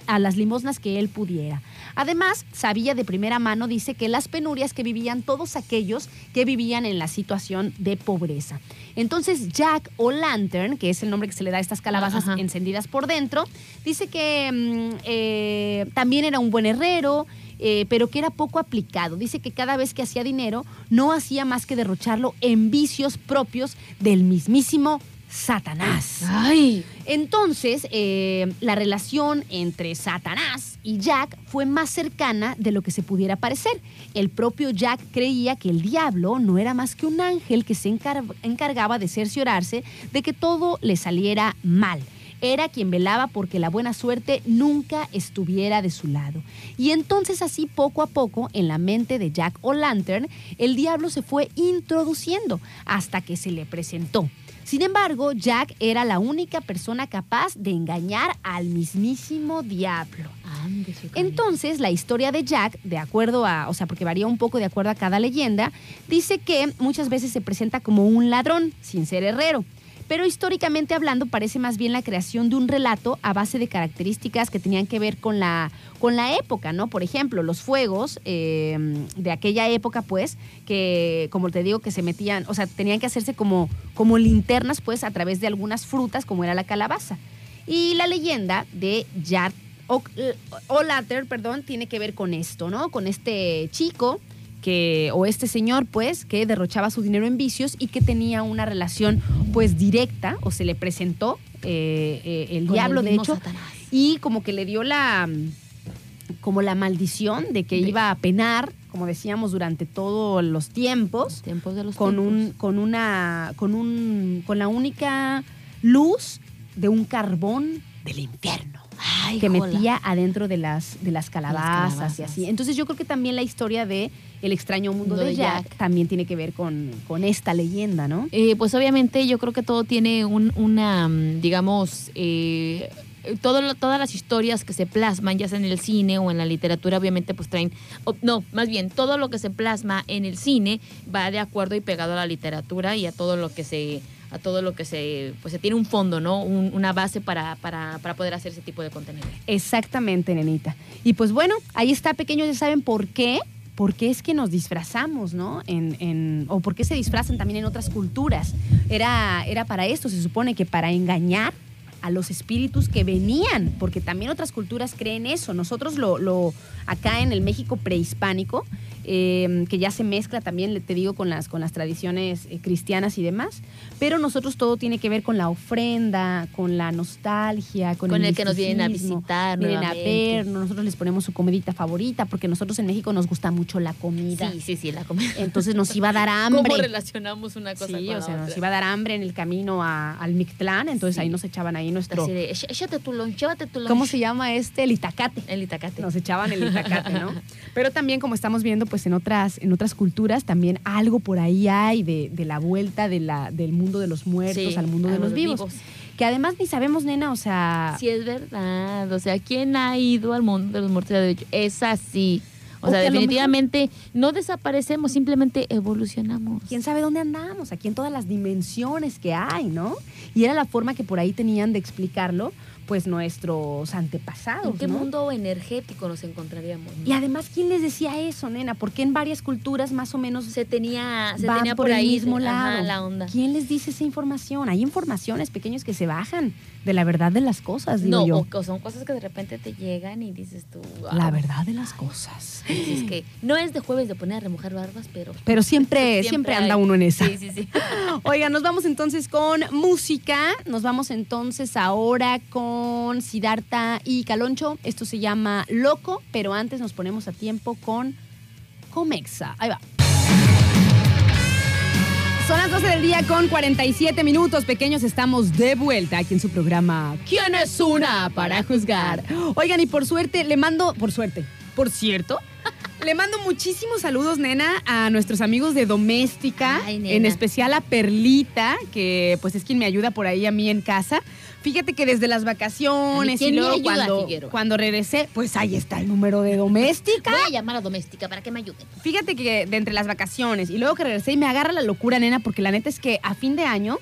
Speaker 4: a las limosnas que él pudiera. Además, sabía de primera mano, dice que las penurias que vivían todos aquellos que vivían en la situación de pobreza. Entonces, Jack o Lantern, que es el nombre que se le da a estas calabazas
Speaker 2: Ajá.
Speaker 4: encendidas por dentro, dice que mm, eh, también era un buen herrero, eh, pero que era poco aplicado. Dice que cada vez que hacía dinero no hacía más que derrocharlo en vicios propios del mismísimo Satanás.
Speaker 2: Ay.
Speaker 4: Entonces, eh, la relación entre Satanás y Jack fue más cercana de lo que se pudiera parecer. El propio Jack creía que el diablo no era más que un ángel que se encar- encargaba de cerciorarse de que todo le saliera mal. Era quien velaba porque la buena suerte nunca estuviera de su lado. Y entonces así poco a poco en la mente de Jack O'Lantern, el diablo se fue introduciendo hasta que se le presentó. Sin embargo, Jack era la única persona capaz de engañar al mismísimo diablo. Entonces, la historia de Jack, de acuerdo a, o sea, porque varía un poco de acuerdo a cada leyenda, dice que muchas veces se presenta como un ladrón, sin ser herrero. Pero históricamente hablando parece más bien la creación de un relato a base de características que tenían que ver con la, con la época, ¿no? Por ejemplo, los fuegos eh, de aquella época, pues, que, como te digo, que se metían, o sea, tenían que hacerse como, como linternas, pues, a través de algunas frutas, como era la calabaza. Y la leyenda de Yard Olater, perdón, tiene que ver con esto, ¿no? Con este chico que, o este señor, pues, que derrochaba su dinero en vicios y que tenía una relación, pues, directa, o se le presentó eh, eh, el
Speaker 2: Con
Speaker 4: diablo,
Speaker 2: el
Speaker 4: de hecho,
Speaker 2: Satanás.
Speaker 4: y como que le dio la, como la maldición de que
Speaker 2: De-
Speaker 4: iba a penar, como decíamos, durante todos los tiempos,
Speaker 2: Tiempos de los
Speaker 4: con
Speaker 2: tiempos.
Speaker 4: un, con una, con un, con la única luz de un carbón del infierno
Speaker 2: Ay,
Speaker 4: que
Speaker 2: jola.
Speaker 4: metía adentro de las, de las calabazas,
Speaker 2: calabazas.
Speaker 4: y así. Entonces yo creo que también la historia de El extraño mundo de Jack,
Speaker 2: Jack.
Speaker 4: también tiene que ver con, con esta leyenda, ¿no?
Speaker 2: Eh, pues obviamente yo creo que todo tiene un- una, mm, digamos, eh, todo todas las historias que se plasman, ya sea en el cine o en la literatura, obviamente pues traen, no, más bien, todo lo que se plasma en el cine va de acuerdo y pegado a la literatura y a todo lo que se a todo lo que se pues se tiene un fondo no Un- una base para, para, para poder hacer ese tipo de contenido
Speaker 4: Exactamente, nenita. Y pues bueno, ahí está, pequeños, ya saben por qué. ¿Por qué es que nos disfrazamos, no? En, en- o por qué se disfrazan también en otras culturas. Era, era para esto, se supone que para engañar a los espíritus que venían, porque también otras culturas creen eso. Nosotros lo, lo acá en el México prehispánico, eh, que ya se mezcla también, te digo, con las, con las tradiciones eh, cristianas y demás, pero nosotros todo tiene que ver con la ofrenda, con la nostalgia, con,
Speaker 2: Con el que nos vienen a visitar
Speaker 4: Vienen a ver, nosotros les ponemos su comidita favorita, porque nosotros en México nos gusta mucho la comida.
Speaker 2: sí sí sí la comida
Speaker 4: Entonces nos iba a dar hambre.
Speaker 2: cómo relacionamos una cosa
Speaker 4: Sí,
Speaker 2: con
Speaker 4: o
Speaker 2: la
Speaker 4: sea, nos
Speaker 2: otra?
Speaker 4: iba a dar hambre en el camino a- al Mictlán, entonces
Speaker 2: Sí.
Speaker 4: ahí nos echaban ahí nuestro...
Speaker 2: Así de, "Echa- échate tu lunch, llévate tu lunch.
Speaker 4: ¿Cómo se llama este? El itacate.
Speaker 2: El itacate.
Speaker 4: Nos echaban el itacate, ¿no? Pero también, como estamos viendo, pues en otras, en otras culturas, también algo por ahí hay de, de la vuelta de la, del mundo de los muertos
Speaker 2: Sí,
Speaker 4: al mundo de los vivos. Que además ni sabemos, nena, o sea...
Speaker 2: Sí, es verdad. O sea, ¿quién ha ido al mundo de los muertos? Es así. O,
Speaker 4: O
Speaker 2: sea, definitivamente no desaparecemos, simplemente evolucionamos.
Speaker 4: quién sabe dónde andamos, aquí en todas las dimensiones que hay, ¿no? Y era la forma que por ahí tenían de explicarlo, pues nuestros antepasados,
Speaker 2: ¿En qué
Speaker 4: ¿no?
Speaker 2: mundo energético nos encontraríamos? no?
Speaker 4: Y además, ¿quién les decía eso, nena? Porque en varias culturas más o menos
Speaker 2: se tenía, se tenía
Speaker 4: por,
Speaker 2: por,
Speaker 4: el
Speaker 2: ahí
Speaker 4: mismo
Speaker 2: de- ajá,
Speaker 4: lado.
Speaker 2: la onda.
Speaker 4: ¿Quién les dice esa información? Hay informaciones pequeños que se bajan de la verdad de las cosas, digo
Speaker 2: No,
Speaker 4: yo.
Speaker 2: o, o son cosas que de repente te llegan y dices tú.
Speaker 4: La
Speaker 2: "Wow".
Speaker 4: verdad de las cosas.
Speaker 2: Es que no es de jueves de poner a remojar barbas, pero.
Speaker 4: Pero siempre, siempre, anda
Speaker 2: hay.
Speaker 4: uno en esa.
Speaker 2: Sí, sí, sí.
Speaker 4: Oiga, nos vamos entonces con música. Nos vamos entonces ahora con Sidarta y Caloncho. Esto se llama Loco, pero antes nos ponemos a tiempo con Comexa. Ahí va. Son las 12 del día con 47 minutos. Pequeños, estamos de vuelta aquí en su programa ¿Quién es una para juzgar? Oigan, y por suerte le mando, por suerte, por cierto, le mando muchísimos saludos, nena, a nuestros amigos de Doméstica,
Speaker 2: Ay,
Speaker 4: en especial a Perlita, que pues es quien me ayuda por ahí a mí en casa. Fíjate que desde las vacaciones y
Speaker 2: ¿quién me
Speaker 4: luego
Speaker 2: ayuda,
Speaker 4: cuando,
Speaker 2: Figueroa?
Speaker 4: cuando regresé, pues ahí está el número de Doméstica.
Speaker 2: Voy a llamar a doméstica para que me ayuden.
Speaker 4: Fíjate que de entre las vacaciones y luego que regresé y me agarra la locura, nena, porque la neta es que a fin de año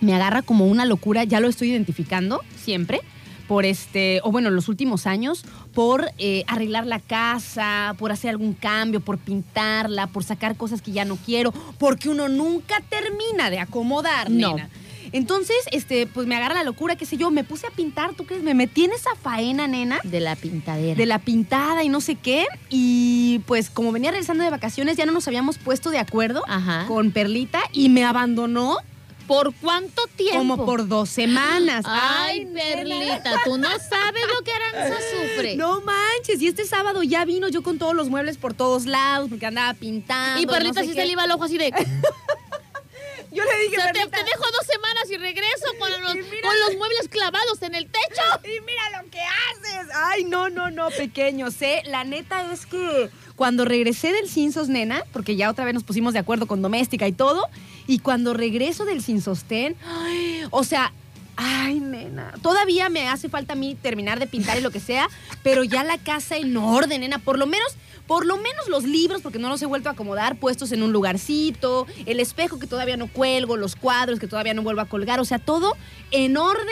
Speaker 4: me agarra como una locura, ya lo estoy identificando siempre, por este, o bueno, los últimos años, por eh, arreglar la casa, por hacer algún cambio, por pintarla, por sacar cosas que ya no quiero, porque uno nunca termina de acomodar,
Speaker 2: No.
Speaker 4: nena. Entonces, este, pues me agarra la locura, qué sé yo, me puse a pintar, ¿tú crees? Me metí en esa faena, nena
Speaker 2: De la pintadera.
Speaker 4: de la pintada y no sé qué. Y pues como venía regresando de vacaciones, ya no nos habíamos puesto de acuerdo
Speaker 2: Ajá.
Speaker 4: con Perlita y me abandonó
Speaker 2: ¿Por cuánto tiempo?
Speaker 4: como por dos semanas.
Speaker 2: Ay. Perlita, tú no sabes lo que Aranza sufre.
Speaker 4: No manches, y este sábado ya vino yo con todos los muebles por todos lados porque andaba pintando.
Speaker 2: y Perlita
Speaker 4: no sé
Speaker 2: sí
Speaker 4: qué.
Speaker 2: se le iba el ojo así de.
Speaker 4: Yo le
Speaker 2: O
Speaker 4: dije,
Speaker 2: sea, te, dejo dos semanas y regreso con los,
Speaker 4: Y mira-
Speaker 2: con los muebles clavados en el techo.
Speaker 4: Y mira lo que haces. Ay, no, no, no, pequeño. Sé, la neta es que cuando regresé del Cinsos, nena, porque ya otra vez nos pusimos de acuerdo con doméstica y todo, y cuando regreso del Sin Sostén, ay, o sea, Ay, nena. Todavía me hace falta a mí terminar de pintar y lo que sea, pero ya la casa en orden, nena. Por lo menos, por lo menos los libros, porque no los he vuelto a acomodar, puestos en un lugarcito, el espejo que todavía no cuelgo, los cuadros que todavía no vuelvo a colgar, o sea, todo en orden.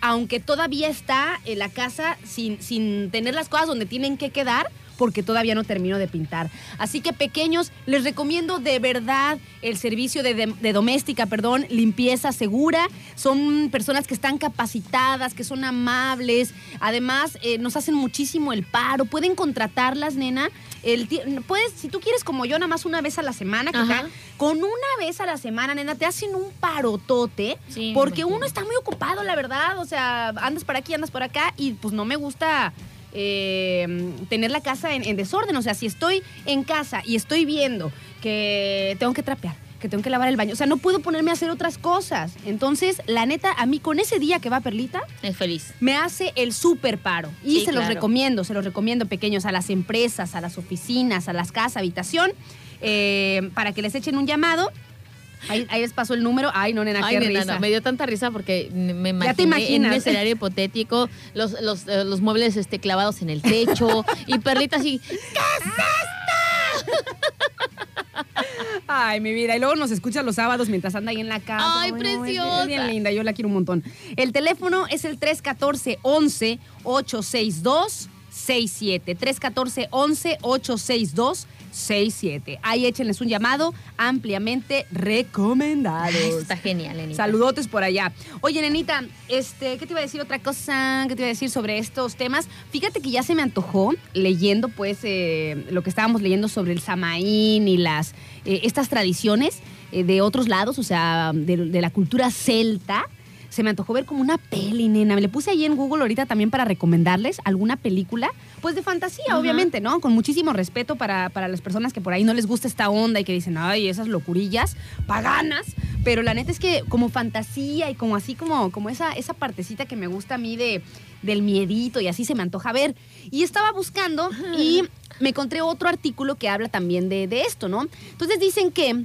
Speaker 4: Aunque todavía está en la casa sin, sin tener las cosas donde tienen que quedar, porque todavía no termino de pintar. Así que pequeños, les recomiendo de verdad el servicio de, de- de doméstica, perdón, limpieza segura. Son personas que están capacitadas, que son amables. Además, eh, nos hacen muchísimo el paro. Pueden contratarlas, nena. El puedes, si tú quieres como yo, nada más una vez a la semana, que
Speaker 2: Ajá.
Speaker 4: acá, con una vez a la semana, nena, te hacen un parotote.
Speaker 2: Sí,
Speaker 4: porque uno está muy ocupado, la verdad. O sea, andas por aquí, andas por acá y pues no me gusta eh, tener la casa en, en desorden. O sea, si estoy en casa y estoy viendo que tengo que trapear, que tengo que lavar el baño, o sea, no puedo ponerme a hacer otras cosas. Entonces, la neta, a mí con ese día que va Perlita,
Speaker 2: Es feliz.
Speaker 4: me hace el súper paro. Y
Speaker 2: Sí,
Speaker 4: se los recomiendo, se los recomiendo pequeños a las empresas, a las oficinas, a las casas, habitación, eh, para que les echen un llamado. Ahí, ahí les pasó el número. Ay, no, nena,
Speaker 2: Ay,
Speaker 4: qué
Speaker 2: nena,
Speaker 4: risa.
Speaker 2: no, me dio tanta risa porque me imaginé
Speaker 4: Ya te
Speaker 2: en
Speaker 4: imaginas.
Speaker 2: un escenario hipotético, los, los, eh, los muebles este, clavados en el techo y Perlita así,
Speaker 4: Ay, mi vida. Y luego nos escucha los sábados mientras anda ahí en la casa.
Speaker 2: Ay,
Speaker 4: no, es-
Speaker 2: preciosa.
Speaker 4: Es, bien linda, yo la quiero un montón. El teléfono es el 314-11-862-67. 314-11-862-67. Ahí échenles un llamado ampliamente recomendado.
Speaker 2: "Ay, está genial, Lenita.
Speaker 4: Saludotes por allá. Oye, nenita, este, ¿qué te iba a decir otra cosa? ¿Qué te iba a decir sobre estos temas? Fíjate que ya se me antojó leyendo, pues, eh, lo que estábamos leyendo sobre el Samaín y las eh, estas tradiciones eh, de otros lados, o sea, de, de la cultura celta. Se me antojó ver como una peli, nena. Me le puse ahí en Google ahorita también para recomendarles alguna película, pues de fantasía,
Speaker 2: Ajá.
Speaker 4: obviamente, ¿no? Con muchísimo respeto para, para las personas que por ahí no les gusta esta onda y que dicen, ay, esas locurillas paganas. Pero la neta es que como fantasía y como así como, como esa, esa partecita que me gusta a mí de, del miedito y así se me antoja ver. Y estaba buscando y me encontré otro artículo que habla también de, de esto, ¿no? Entonces dicen que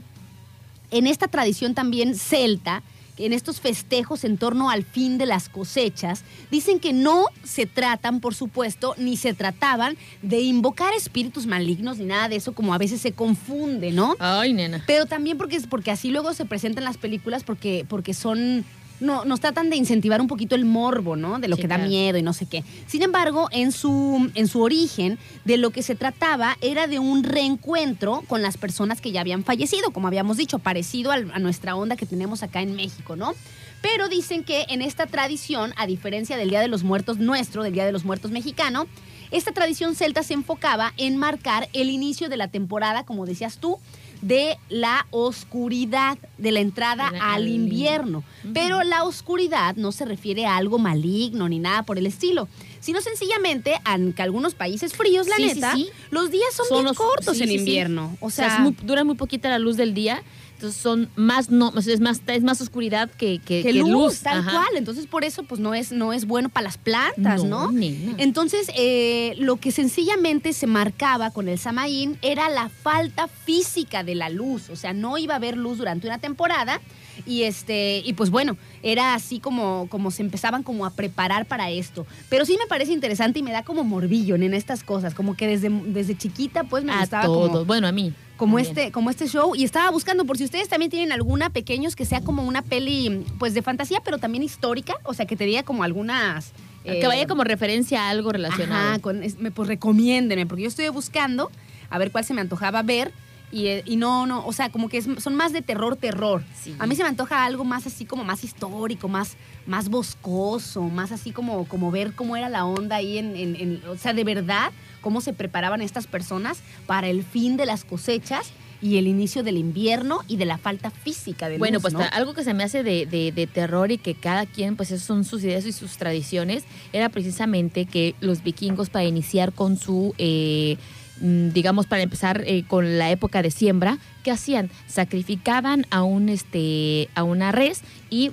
Speaker 4: en esta tradición también celta, en estos festejos en torno al fin de las cosechas, dicen que no se tratan, por supuesto, ni se trataban de invocar espíritus malignos ni nada de eso, como a veces se confunde, ¿no?
Speaker 2: Ay, nena.
Speaker 4: Pero también porque, porque así luego se presentan las películas porque, porque son... No, nos tratan de incentivar un poquito el morbo, ¿no? De lo
Speaker 2: Sí,
Speaker 4: que da
Speaker 2: claro.
Speaker 4: miedo y no sé qué. Sin embargo, en su, en su origen, de lo que se trataba era de un reencuentro con las personas que ya habían fallecido, como habíamos dicho, parecido a nuestra onda que tenemos acá en México, ¿no? Pero dicen que en esta tradición, a diferencia del Día de los Muertos nuestro, del Día de los Muertos mexicano, esta tradición celta se enfocaba en marcar el inicio de la temporada, como decías tú, de la oscuridad, de la entrada
Speaker 2: la-
Speaker 4: al invierno. Pero la oscuridad no se refiere a algo maligno ni nada por el estilo, sino sencillamente a que algunos países fríos, la
Speaker 2: Sí,
Speaker 4: neta,
Speaker 2: sí.
Speaker 4: los días son,
Speaker 2: Son
Speaker 4: bien
Speaker 2: los-
Speaker 4: cortos en invierno. O
Speaker 2: O sea, muy- dura muy poquita la luz del día, entonces son más, no, es más, es más oscuridad que, que,
Speaker 4: que
Speaker 2: que
Speaker 4: luz, tal
Speaker 2: Ajá.
Speaker 4: cual. Entonces, por eso, pues no es, no es bueno para las plantas, ¿no? Entonces, eh, lo que sencillamente se marcaba con el Samaín era la falta física de la luz. O sea, no iba a haber luz durante una temporada. Y este, y pues bueno, era así como, como se empezaban como a preparar para esto. Pero sí me parece interesante y me da como morbillo en estas cosas. Como que desde, desde chiquita, pues me
Speaker 2: A
Speaker 4: gustaba
Speaker 2: todos.
Speaker 4: como,
Speaker 2: Bueno, a mí.
Speaker 4: Como este, como este show y estaba buscando por si ustedes también tienen alguna pequeños que sea como una peli pues de fantasía pero también histórica, o sea que te diga como algunas
Speaker 2: Que
Speaker 4: eh,
Speaker 2: vaya como referencia a algo relacionado.
Speaker 4: Ajá, con, es- me, pues recomiéndenme porque yo estoy buscando a ver cuál se me antojaba ver y, eh, y no, no, o sea, como que es- son más de terror, terror.
Speaker 2: Sí.
Speaker 4: A mí se me antoja algo más así como más histórico, más, más boscoso, más así como, como ver cómo era la onda ahí en, en- en- o sea, de verdad, cómo se preparaban estas personas para el fin de las cosechas y el inicio del invierno y de la falta física de
Speaker 2: Bueno,
Speaker 4: luz,
Speaker 2: pues algo que se me hace de, de- de terror y que cada quien, pues esas son sus ideas y sus tradiciones, era precisamente que los vikingos para iniciar con su, eh, digamos, para empezar eh, con la época de siembra, ¿qué hacían? Sacrificaban a un este a una res y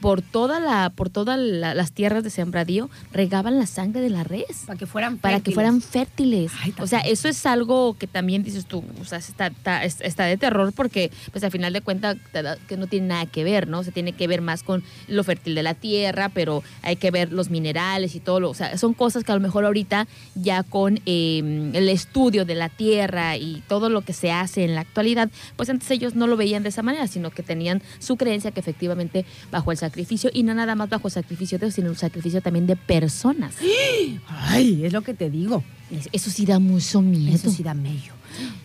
Speaker 2: por toda la por todas la- las tierras de sembradío regaban la sangre de la res
Speaker 4: Para que fueran
Speaker 2: para que
Speaker 4: fértiles.
Speaker 2: fueran fértiles.
Speaker 4: Ay,
Speaker 2: o sea, eso es algo que también dices tú, o sea, está, está, es- está de terror porque, pues al final de cuentas, que no tiene nada que ver, ¿no? Se tiene que ver más con lo fértil de la tierra, pero hay que ver los minerales y todo. Lo, o sea, son cosas que a lo mejor ahorita ya con eh, el estudio de la tierra y todo lo que se hace en la actualidad, pues antes ellos no lo veían de esa manera, sino que tenían su creencia que efectivamente bajo el sacrificio, y no nada más bajo el sacrificio de Dios, sino el sacrificio también de personas.
Speaker 4: Ay, es lo que te digo.
Speaker 2: Es- Eso sí da mucho miedo.
Speaker 4: Eso sí da mello.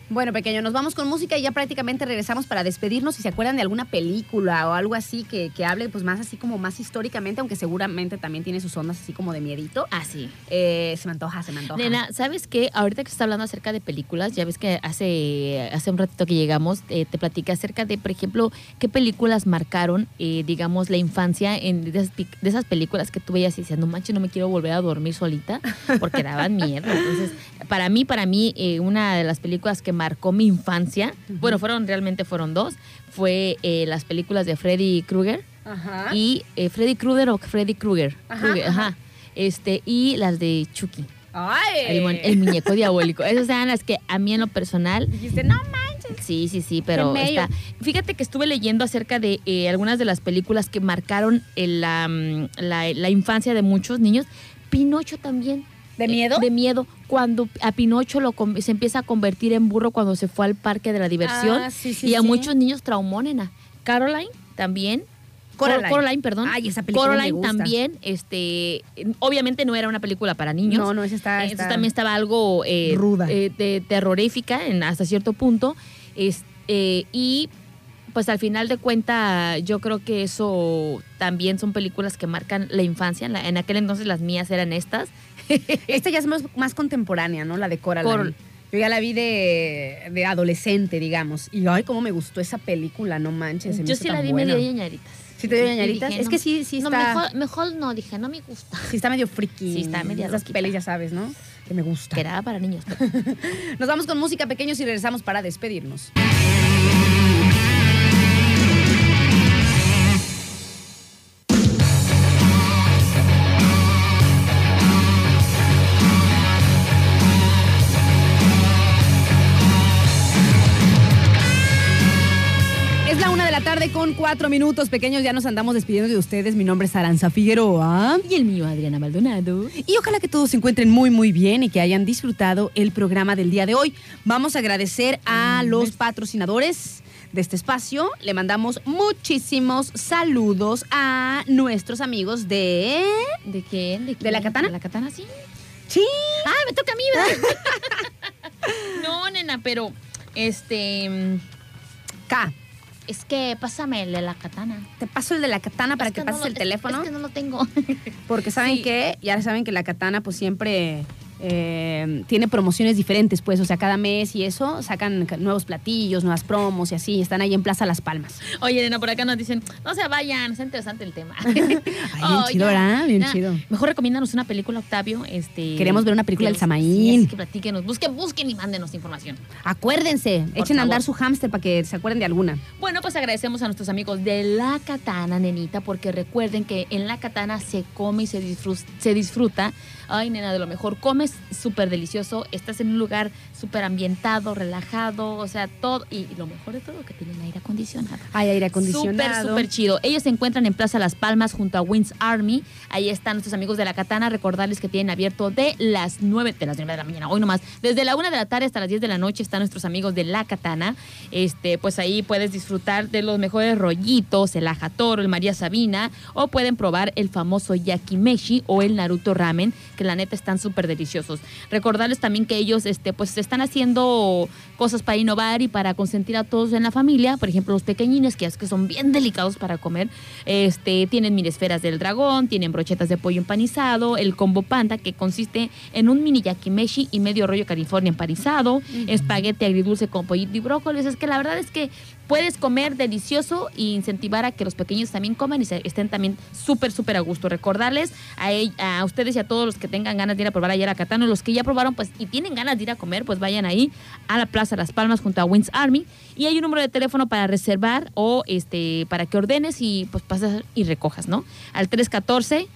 Speaker 4: Bueno, pequeño, nos vamos con música y ya prácticamente regresamos para despedirnos. Si se acuerdan de alguna película o algo así que, que hable, pues más así como más históricamente, aunque seguramente también tiene sus ondas así como de miedito.
Speaker 2: Así.
Speaker 4: Eh, se me antoja, se me antoja.
Speaker 2: Nena, ¿sabes qué? Ahorita que se está hablando acerca de películas, ya ves que hace, hace un ratito que llegamos, eh, te platiqué acerca de, por ejemplo, qué películas marcaron, eh, digamos, la infancia en, de, esas, pic- de esas películas que tú veías y decías, no manches, no me quiero volver a dormir solita, porque daban miedo. Entonces, para mí, para mí, eh, una de las películas que marcó mi infancia, bueno, fueron, realmente fueron dos, fue eh, las películas de Freddy Krueger
Speaker 4: Ajá.
Speaker 2: y eh, Freddy Krueger o Freddy Krueger.
Speaker 4: Ajá,
Speaker 2: Krueger,
Speaker 4: ajá.
Speaker 2: ajá. Este, y las de Chucky.
Speaker 4: Ay.
Speaker 2: El, el muñeco diabólico. Esas eran las que a mí en lo personal.
Speaker 4: Dijiste, no manches.
Speaker 2: Sí, sí, sí, pero está. Fíjate que estuve leyendo acerca de eh, algunas de las películas que marcaron el, la, mm, la- la infancia de muchos niños. Pinocho también.
Speaker 4: ¿De
Speaker 2: Eh,
Speaker 4: miedo?
Speaker 2: De miedo. Cuando a Pinocho lo se empieza a convertir en burro cuando se fue al parque de la diversión.
Speaker 4: Ah, sí, sí,
Speaker 2: y a
Speaker 4: sí.
Speaker 2: muchos niños traumó, nena. Caroline también.
Speaker 4: Coraline.
Speaker 2: Coraline, perdón.
Speaker 4: Ay, esa película me
Speaker 2: Coraline
Speaker 4: gusta.
Speaker 2: también, este, obviamente no era una película para niños.
Speaker 4: No, no, esa está.
Speaker 2: También estaba algo eh,
Speaker 4: Ruda.
Speaker 2: eh, de- terrorífica en, hasta cierto punto. Es- eh, y pues al final de cuenta yo creo que eso también son películas que marcan la infancia. En, la- en aquel entonces las mías eran estas.
Speaker 4: Esta ya es más, más contemporánea, ¿no? La de Coraline.
Speaker 2: Cor-
Speaker 4: Yo ya la vi de, de adolescente, digamos. Y ay, cómo me gustó esa película, no manches. se
Speaker 2: Yo sí la vi
Speaker 4: buena.
Speaker 2: medio ñañaritas.
Speaker 4: ¿Sí te dio ñañaritas? Es
Speaker 2: no,
Speaker 4: que sí, sí
Speaker 2: no,
Speaker 4: está.
Speaker 2: mejor, mejor no, dije, no me gusta.
Speaker 4: Sí está medio friki.
Speaker 2: Sí, está media
Speaker 4: Esas pelis, ya sabes, ¿no? Que me gusta.
Speaker 2: Que era para niños.
Speaker 4: Nos vamos con música pequeños y regresamos para despedirnos. Con cuatro minutos pequeños. Ya nos andamos despidiendo de ustedes. Mi nombre es Aranza Figueroa.
Speaker 2: y el mío, Adriana Maldonado.
Speaker 4: Y ojalá que todos se encuentren muy, muy bien y que hayan disfrutado el programa del día de hoy. Vamos a agradecer a los patrocinadores de este espacio. Le mandamos muchísimos saludos a nuestros amigos de...
Speaker 2: ¿De quién? ¿De,
Speaker 4: ¿De la
Speaker 2: quién?
Speaker 4: katana?
Speaker 2: ¿De la katana, sí?
Speaker 4: Sí.
Speaker 2: Ah, me toca a mí, ¿verdad? no, nena, pero este mm,
Speaker 4: K.
Speaker 2: es que pásame el de la katana.
Speaker 4: Te paso el de la katana para
Speaker 2: Es
Speaker 4: que,
Speaker 2: no
Speaker 4: pases
Speaker 2: lo-
Speaker 4: el teléfono.
Speaker 2: Es, que no lo tengo.
Speaker 4: Porque saben
Speaker 2: Sí.
Speaker 4: que, ya saben que la katana pues siempre eh, tiene promociones diferentes, pues, o sea, cada mes y eso sacan ca- nuevos platillos, nuevas promos y así, están ahí en Plaza Las Palmas.
Speaker 2: Oye, nena, por acá nos dicen, no se vayan, es interesante el tema. Ay,
Speaker 4: bien chido, ¿verdad? Bien chido.
Speaker 2: Mejor recomiéndanos una película, Octavio. Este,
Speaker 4: Queremos ver una película del
Speaker 2: Sí,
Speaker 4: Samaín.
Speaker 2: así que platíquenos, busquen, busquen y mándenos información.
Speaker 4: Acuérdense,
Speaker 2: Por
Speaker 4: echen a andar su hámster para que se acuerden de alguna.
Speaker 2: Bueno, pues agradecemos a nuestros amigos de La Katana, nenita, porque recuerden que en La Katana se come y se disfruta. Ay, nena, de lo mejor. Comes súper delicioso, estás en un lugar súper ambientado, relajado, o sea, todo. Y lo mejor de todo, que tienen aire acondicionado.
Speaker 4: Hay aire
Speaker 2: Súper,
Speaker 4: acondicionado.
Speaker 2: súper chido. Ellos se encuentran en Plaza Las Palmas junto a Wins Army. Ahí están nuestros amigos de la Katana. Recordarles que tienen abierto de las 9 de las 9 de la mañana, hoy nomás. Desde la 1 de la tarde hasta las 10 de la noche están nuestros amigos de la Katana. Este, pues ahí puedes disfrutar de los mejores rollitos, el ajatoro, el María Sabina, o pueden probar el famoso yakimeshi o el Naruto Ramen, que la neta están súper deliciosos. Recordarles también que ellos este, pues están haciendo cosas para innovar y para consentir a todos en la familia. Por ejemplo, los pequeñines, que es que son bien delicados para comer. Este, tienen mini esferas del dragón, tienen brochetas de pollo empanizado, el combo panda, que consiste en un mini yakimeshi y medio rollo California empanizado, espagueti agridulce con pollito y brócolis. Es que la verdad es que puedes comer delicioso e incentivar a que los pequeños también coman y estén también súper, súper a gusto. Recordarles a, ustedes y a todos los que tengan ganas de ir a probar ayer a Catano, los que ya probaron pues y tienen ganas de ir a comer, pues vayan ahí a la Plaza Las Palmas junto a Wins Army y hay un número de teléfono para reservar o este para que ordenes y pues pasas y recojas, ¿no? Al 314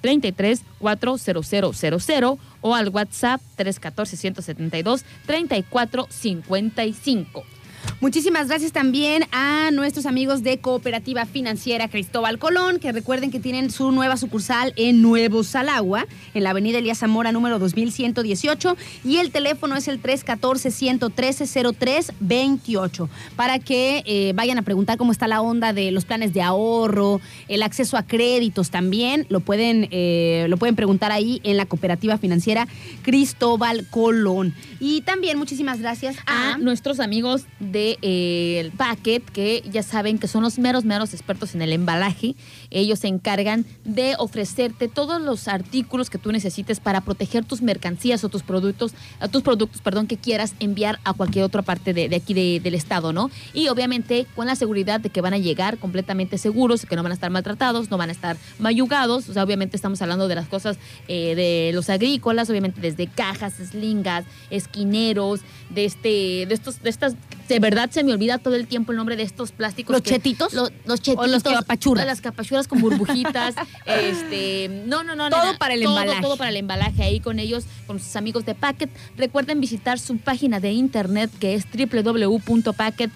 Speaker 2: 33 40000 o al WhatsApp 314 172 34 55.
Speaker 4: Muchísimas gracias también a nuestros amigos de Cooperativa Financiera Cristóbal Colón, que recuerden que tienen su nueva sucursal en Nuevo Salagua, en la avenida Elías Zamora número 2118, y el teléfono es el 314-113-0328, para que eh, vayan a preguntar cómo está la onda de los planes de ahorro, el acceso a créditos también, lo pueden, eh, lo pueden preguntar ahí en la Cooperativa Financiera Cristóbal Colón. Y también muchísimas gracias
Speaker 2: a
Speaker 4: a...
Speaker 2: nuestros amigos de eh, el Packet, que ya saben que son los meros, meros expertos en el embalaje. Ellos se encargan de ofrecerte todos los artículos que tú necesites para proteger tus mercancías o tus productos, tus productos, perdón, que quieras enviar a cualquier otra parte de, aquí de- del estado, ¿no? Y obviamente con la seguridad de que van a llegar completamente seguros, que no van a estar maltratados, no van a estar mayugados. O sea, obviamente estamos hablando de las cosas eh, de los agrícolas, obviamente desde cajas, slingas, esquineros, de este, de estos, de estas, de verdad se me olvida todo el tiempo el nombre de estos plásticos.
Speaker 4: ¿Los
Speaker 2: que-
Speaker 4: chetitos?
Speaker 2: Lo- los chetitos.
Speaker 4: ¿O los capachuras?
Speaker 2: Las capachuras con burbujitas. este, no, no, no.
Speaker 4: Todo
Speaker 2: nena,
Speaker 4: para el
Speaker 2: todo,
Speaker 4: embalaje.
Speaker 2: Todo para el embalaje ahí con ellos, con sus amigos de Packet. Recuerden visitar su página de internet que es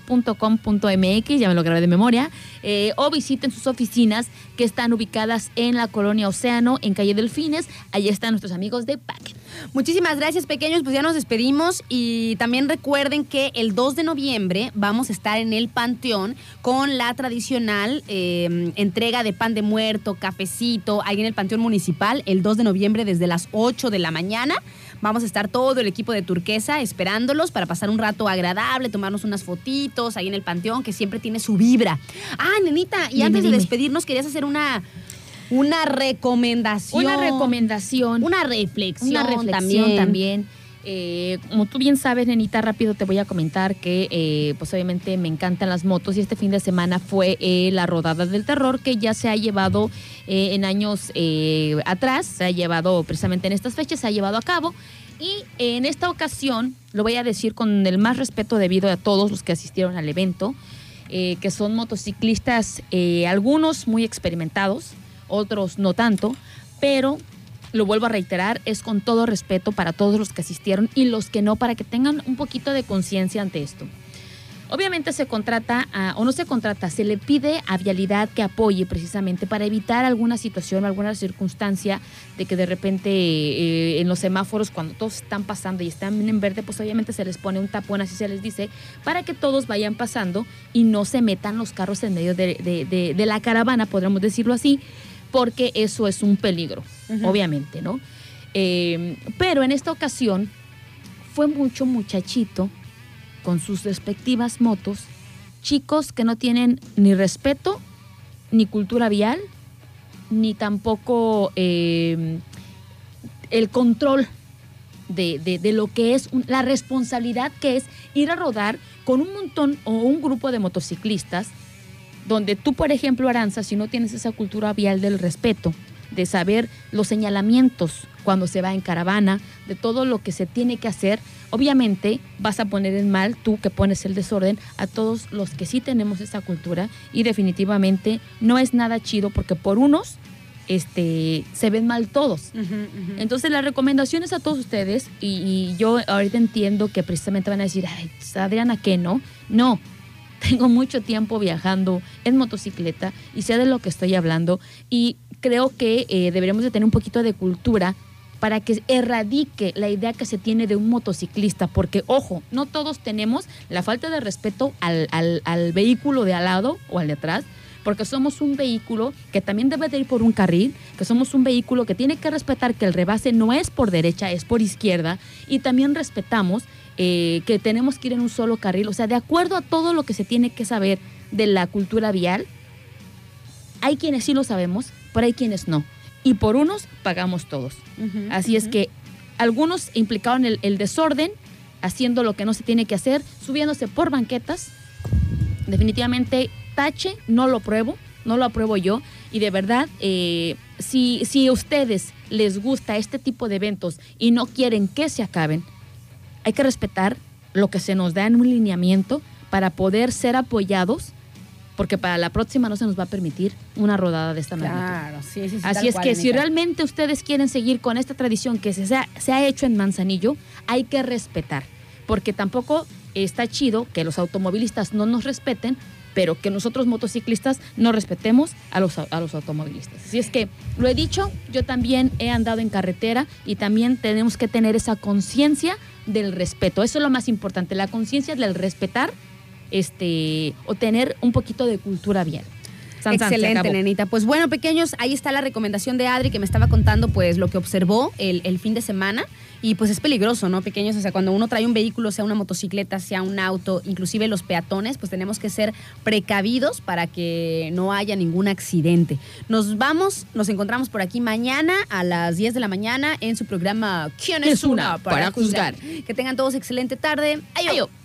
Speaker 2: www.packet.com.mx, ya me lo grabé de memoria, eh, o visiten sus oficinas que están ubicadas en la colonia Océano, en calle Delfines. Ahí están nuestros amigos de Packet.
Speaker 4: Muchísimas gracias, pequeños. Pues ya nos despedimos y también recuerden que el 2 de noviembre vamos a estar en el Panteón con la tradicional eh, entrega de pan de muerto, cafecito, ahí en el Panteón Municipal, el 2 de noviembre desde las 8 de la mañana. Vamos a estar todo el equipo de Turquesa esperándolos para pasar un rato agradable, tomarnos unas fotitos ahí en el Panteón, que siempre tiene su vibra. Ah, nenita, y
Speaker 2: Dime,
Speaker 4: antes de
Speaker 2: dime.
Speaker 4: despedirnos, querías hacer una, una recomendación.
Speaker 2: Una recomendación.
Speaker 4: Una reflexión,
Speaker 2: Una reflexión también. Eh, como tú bien sabes, nenita, rápido te voy a comentar que, eh, pues obviamente me encantan las motos y este fin de semana fue eh, la rodada del terror que ya se ha llevado en años atrás, se ha llevado precisamente en estas fechas, se ha llevado a cabo. Y en esta ocasión, lo voy a decir con el más respeto debido a todos los que asistieron al evento, que son motociclistas, algunos muy experimentados, otros no tanto, pero lo vuelvo a reiterar, es con todo respeto para todos los que asistieron y los que no, para que tengan un poquito de conciencia ante esto. Obviamente se contrata, a- o no se contrata, se le pide a Vialidad que apoye precisamente para evitar alguna situación o alguna circunstancia de que de repente eh, en los semáforos cuando todos están pasando y están en verde, pues obviamente se les pone un tapón, así se les dice, para que todos vayan pasando y no se metan los carros en medio de, de- de- de la caravana, podríamos decirlo así, porque eso es un peligro, obviamente, ¿no? Eh, pero en esta ocasión fue mucho muchachito con sus respectivas motos, chicos que no tienen ni respeto, ni cultura vial, ni tampoco eh, el control de, de- de lo que es un- la responsabilidad que es ir a rodar con un montón o un grupo de motociclistas, donde tú, por ejemplo, Aranza, si no tienes esa cultura vial del respeto, de saber los señalamientos cuando se va en caravana, de todo lo que se tiene que hacer, obviamente vas a poner en mal, tú que pones el desorden, a todos los que sí tenemos esa cultura y definitivamente no es nada chido porque por unos este, se ven mal todos. Entonces la recomendación es a todos ustedes y, y yo ahorita entiendo que precisamente van a decir, ay, Adriana, ¿qué no? No, tengo mucho tiempo viajando en motocicleta y sé de lo que estoy hablando y creo que eh, deberíamos de tener un poquito de cultura para que erradique la idea que se tiene de un motociclista, porque ojo, no todos tenemos la falta de respeto al, al- vehículo de al lado o al de atrás, porque somos un vehículo que también debe de ir por un carril, que somos un vehículo que tiene que respetar que el rebase no es por derecha, es por izquierda, y también respetamos eh, que tenemos que ir en un solo carril, o sea, de acuerdo a todo lo que se tiene que saber de la cultura vial, hay quienes sí lo sabemos, pero hay quienes no. Y por unos pagamos todos. Así es que algunos implicaron el, el desorden, haciendo lo que no se tiene que hacer, subiéndose por banquetas, definitivamente tache, no lo pruebo, no lo apruebo yo. Y de verdad, eh, si, si a ustedes les gusta este tipo de eventos y no quieren que se acaben, hay que respetar lo que se nos da en un lineamiento para poder ser apoyados, porque para la próxima no se nos va a permitir una rodada de esta magnitud.
Speaker 4: Claro, sí, sí, sí.
Speaker 2: Así es
Speaker 4: cual,
Speaker 2: que si realmente ustedes quieren seguir con esta tradición que se, ha- se ha hecho en Manzanillo, hay que respetar, porque tampoco está chido que los automovilistas no nos respeten, pero que nosotros motociclistas no respetemos a los, a los automovilistas. Así es que lo he dicho, yo también he andado en carretera y también tenemos que tener esa conciencia del respeto. Eso es lo más importante, la conciencia del respetar este, o tener un poquito de cultura bien. San,
Speaker 4: Excelente, nenita. Pues bueno, pequeños, ahí está la recomendación de Adri que me estaba contando pues lo que observó el, el fin de semana. Y pues es peligroso, ¿no, pequeños? O sea, cuando uno trae un vehículo, sea una motocicleta, sea un auto, inclusive los peatones, pues tenemos que ser precavidos para que no haya ningún accidente. Nos vamos, nos encontramos por aquí mañana a las 10 de la mañana en su programa ¿Quién es una para juzgar? Que tengan todos excelente tarde. Adiós.
Speaker 2: Adiós.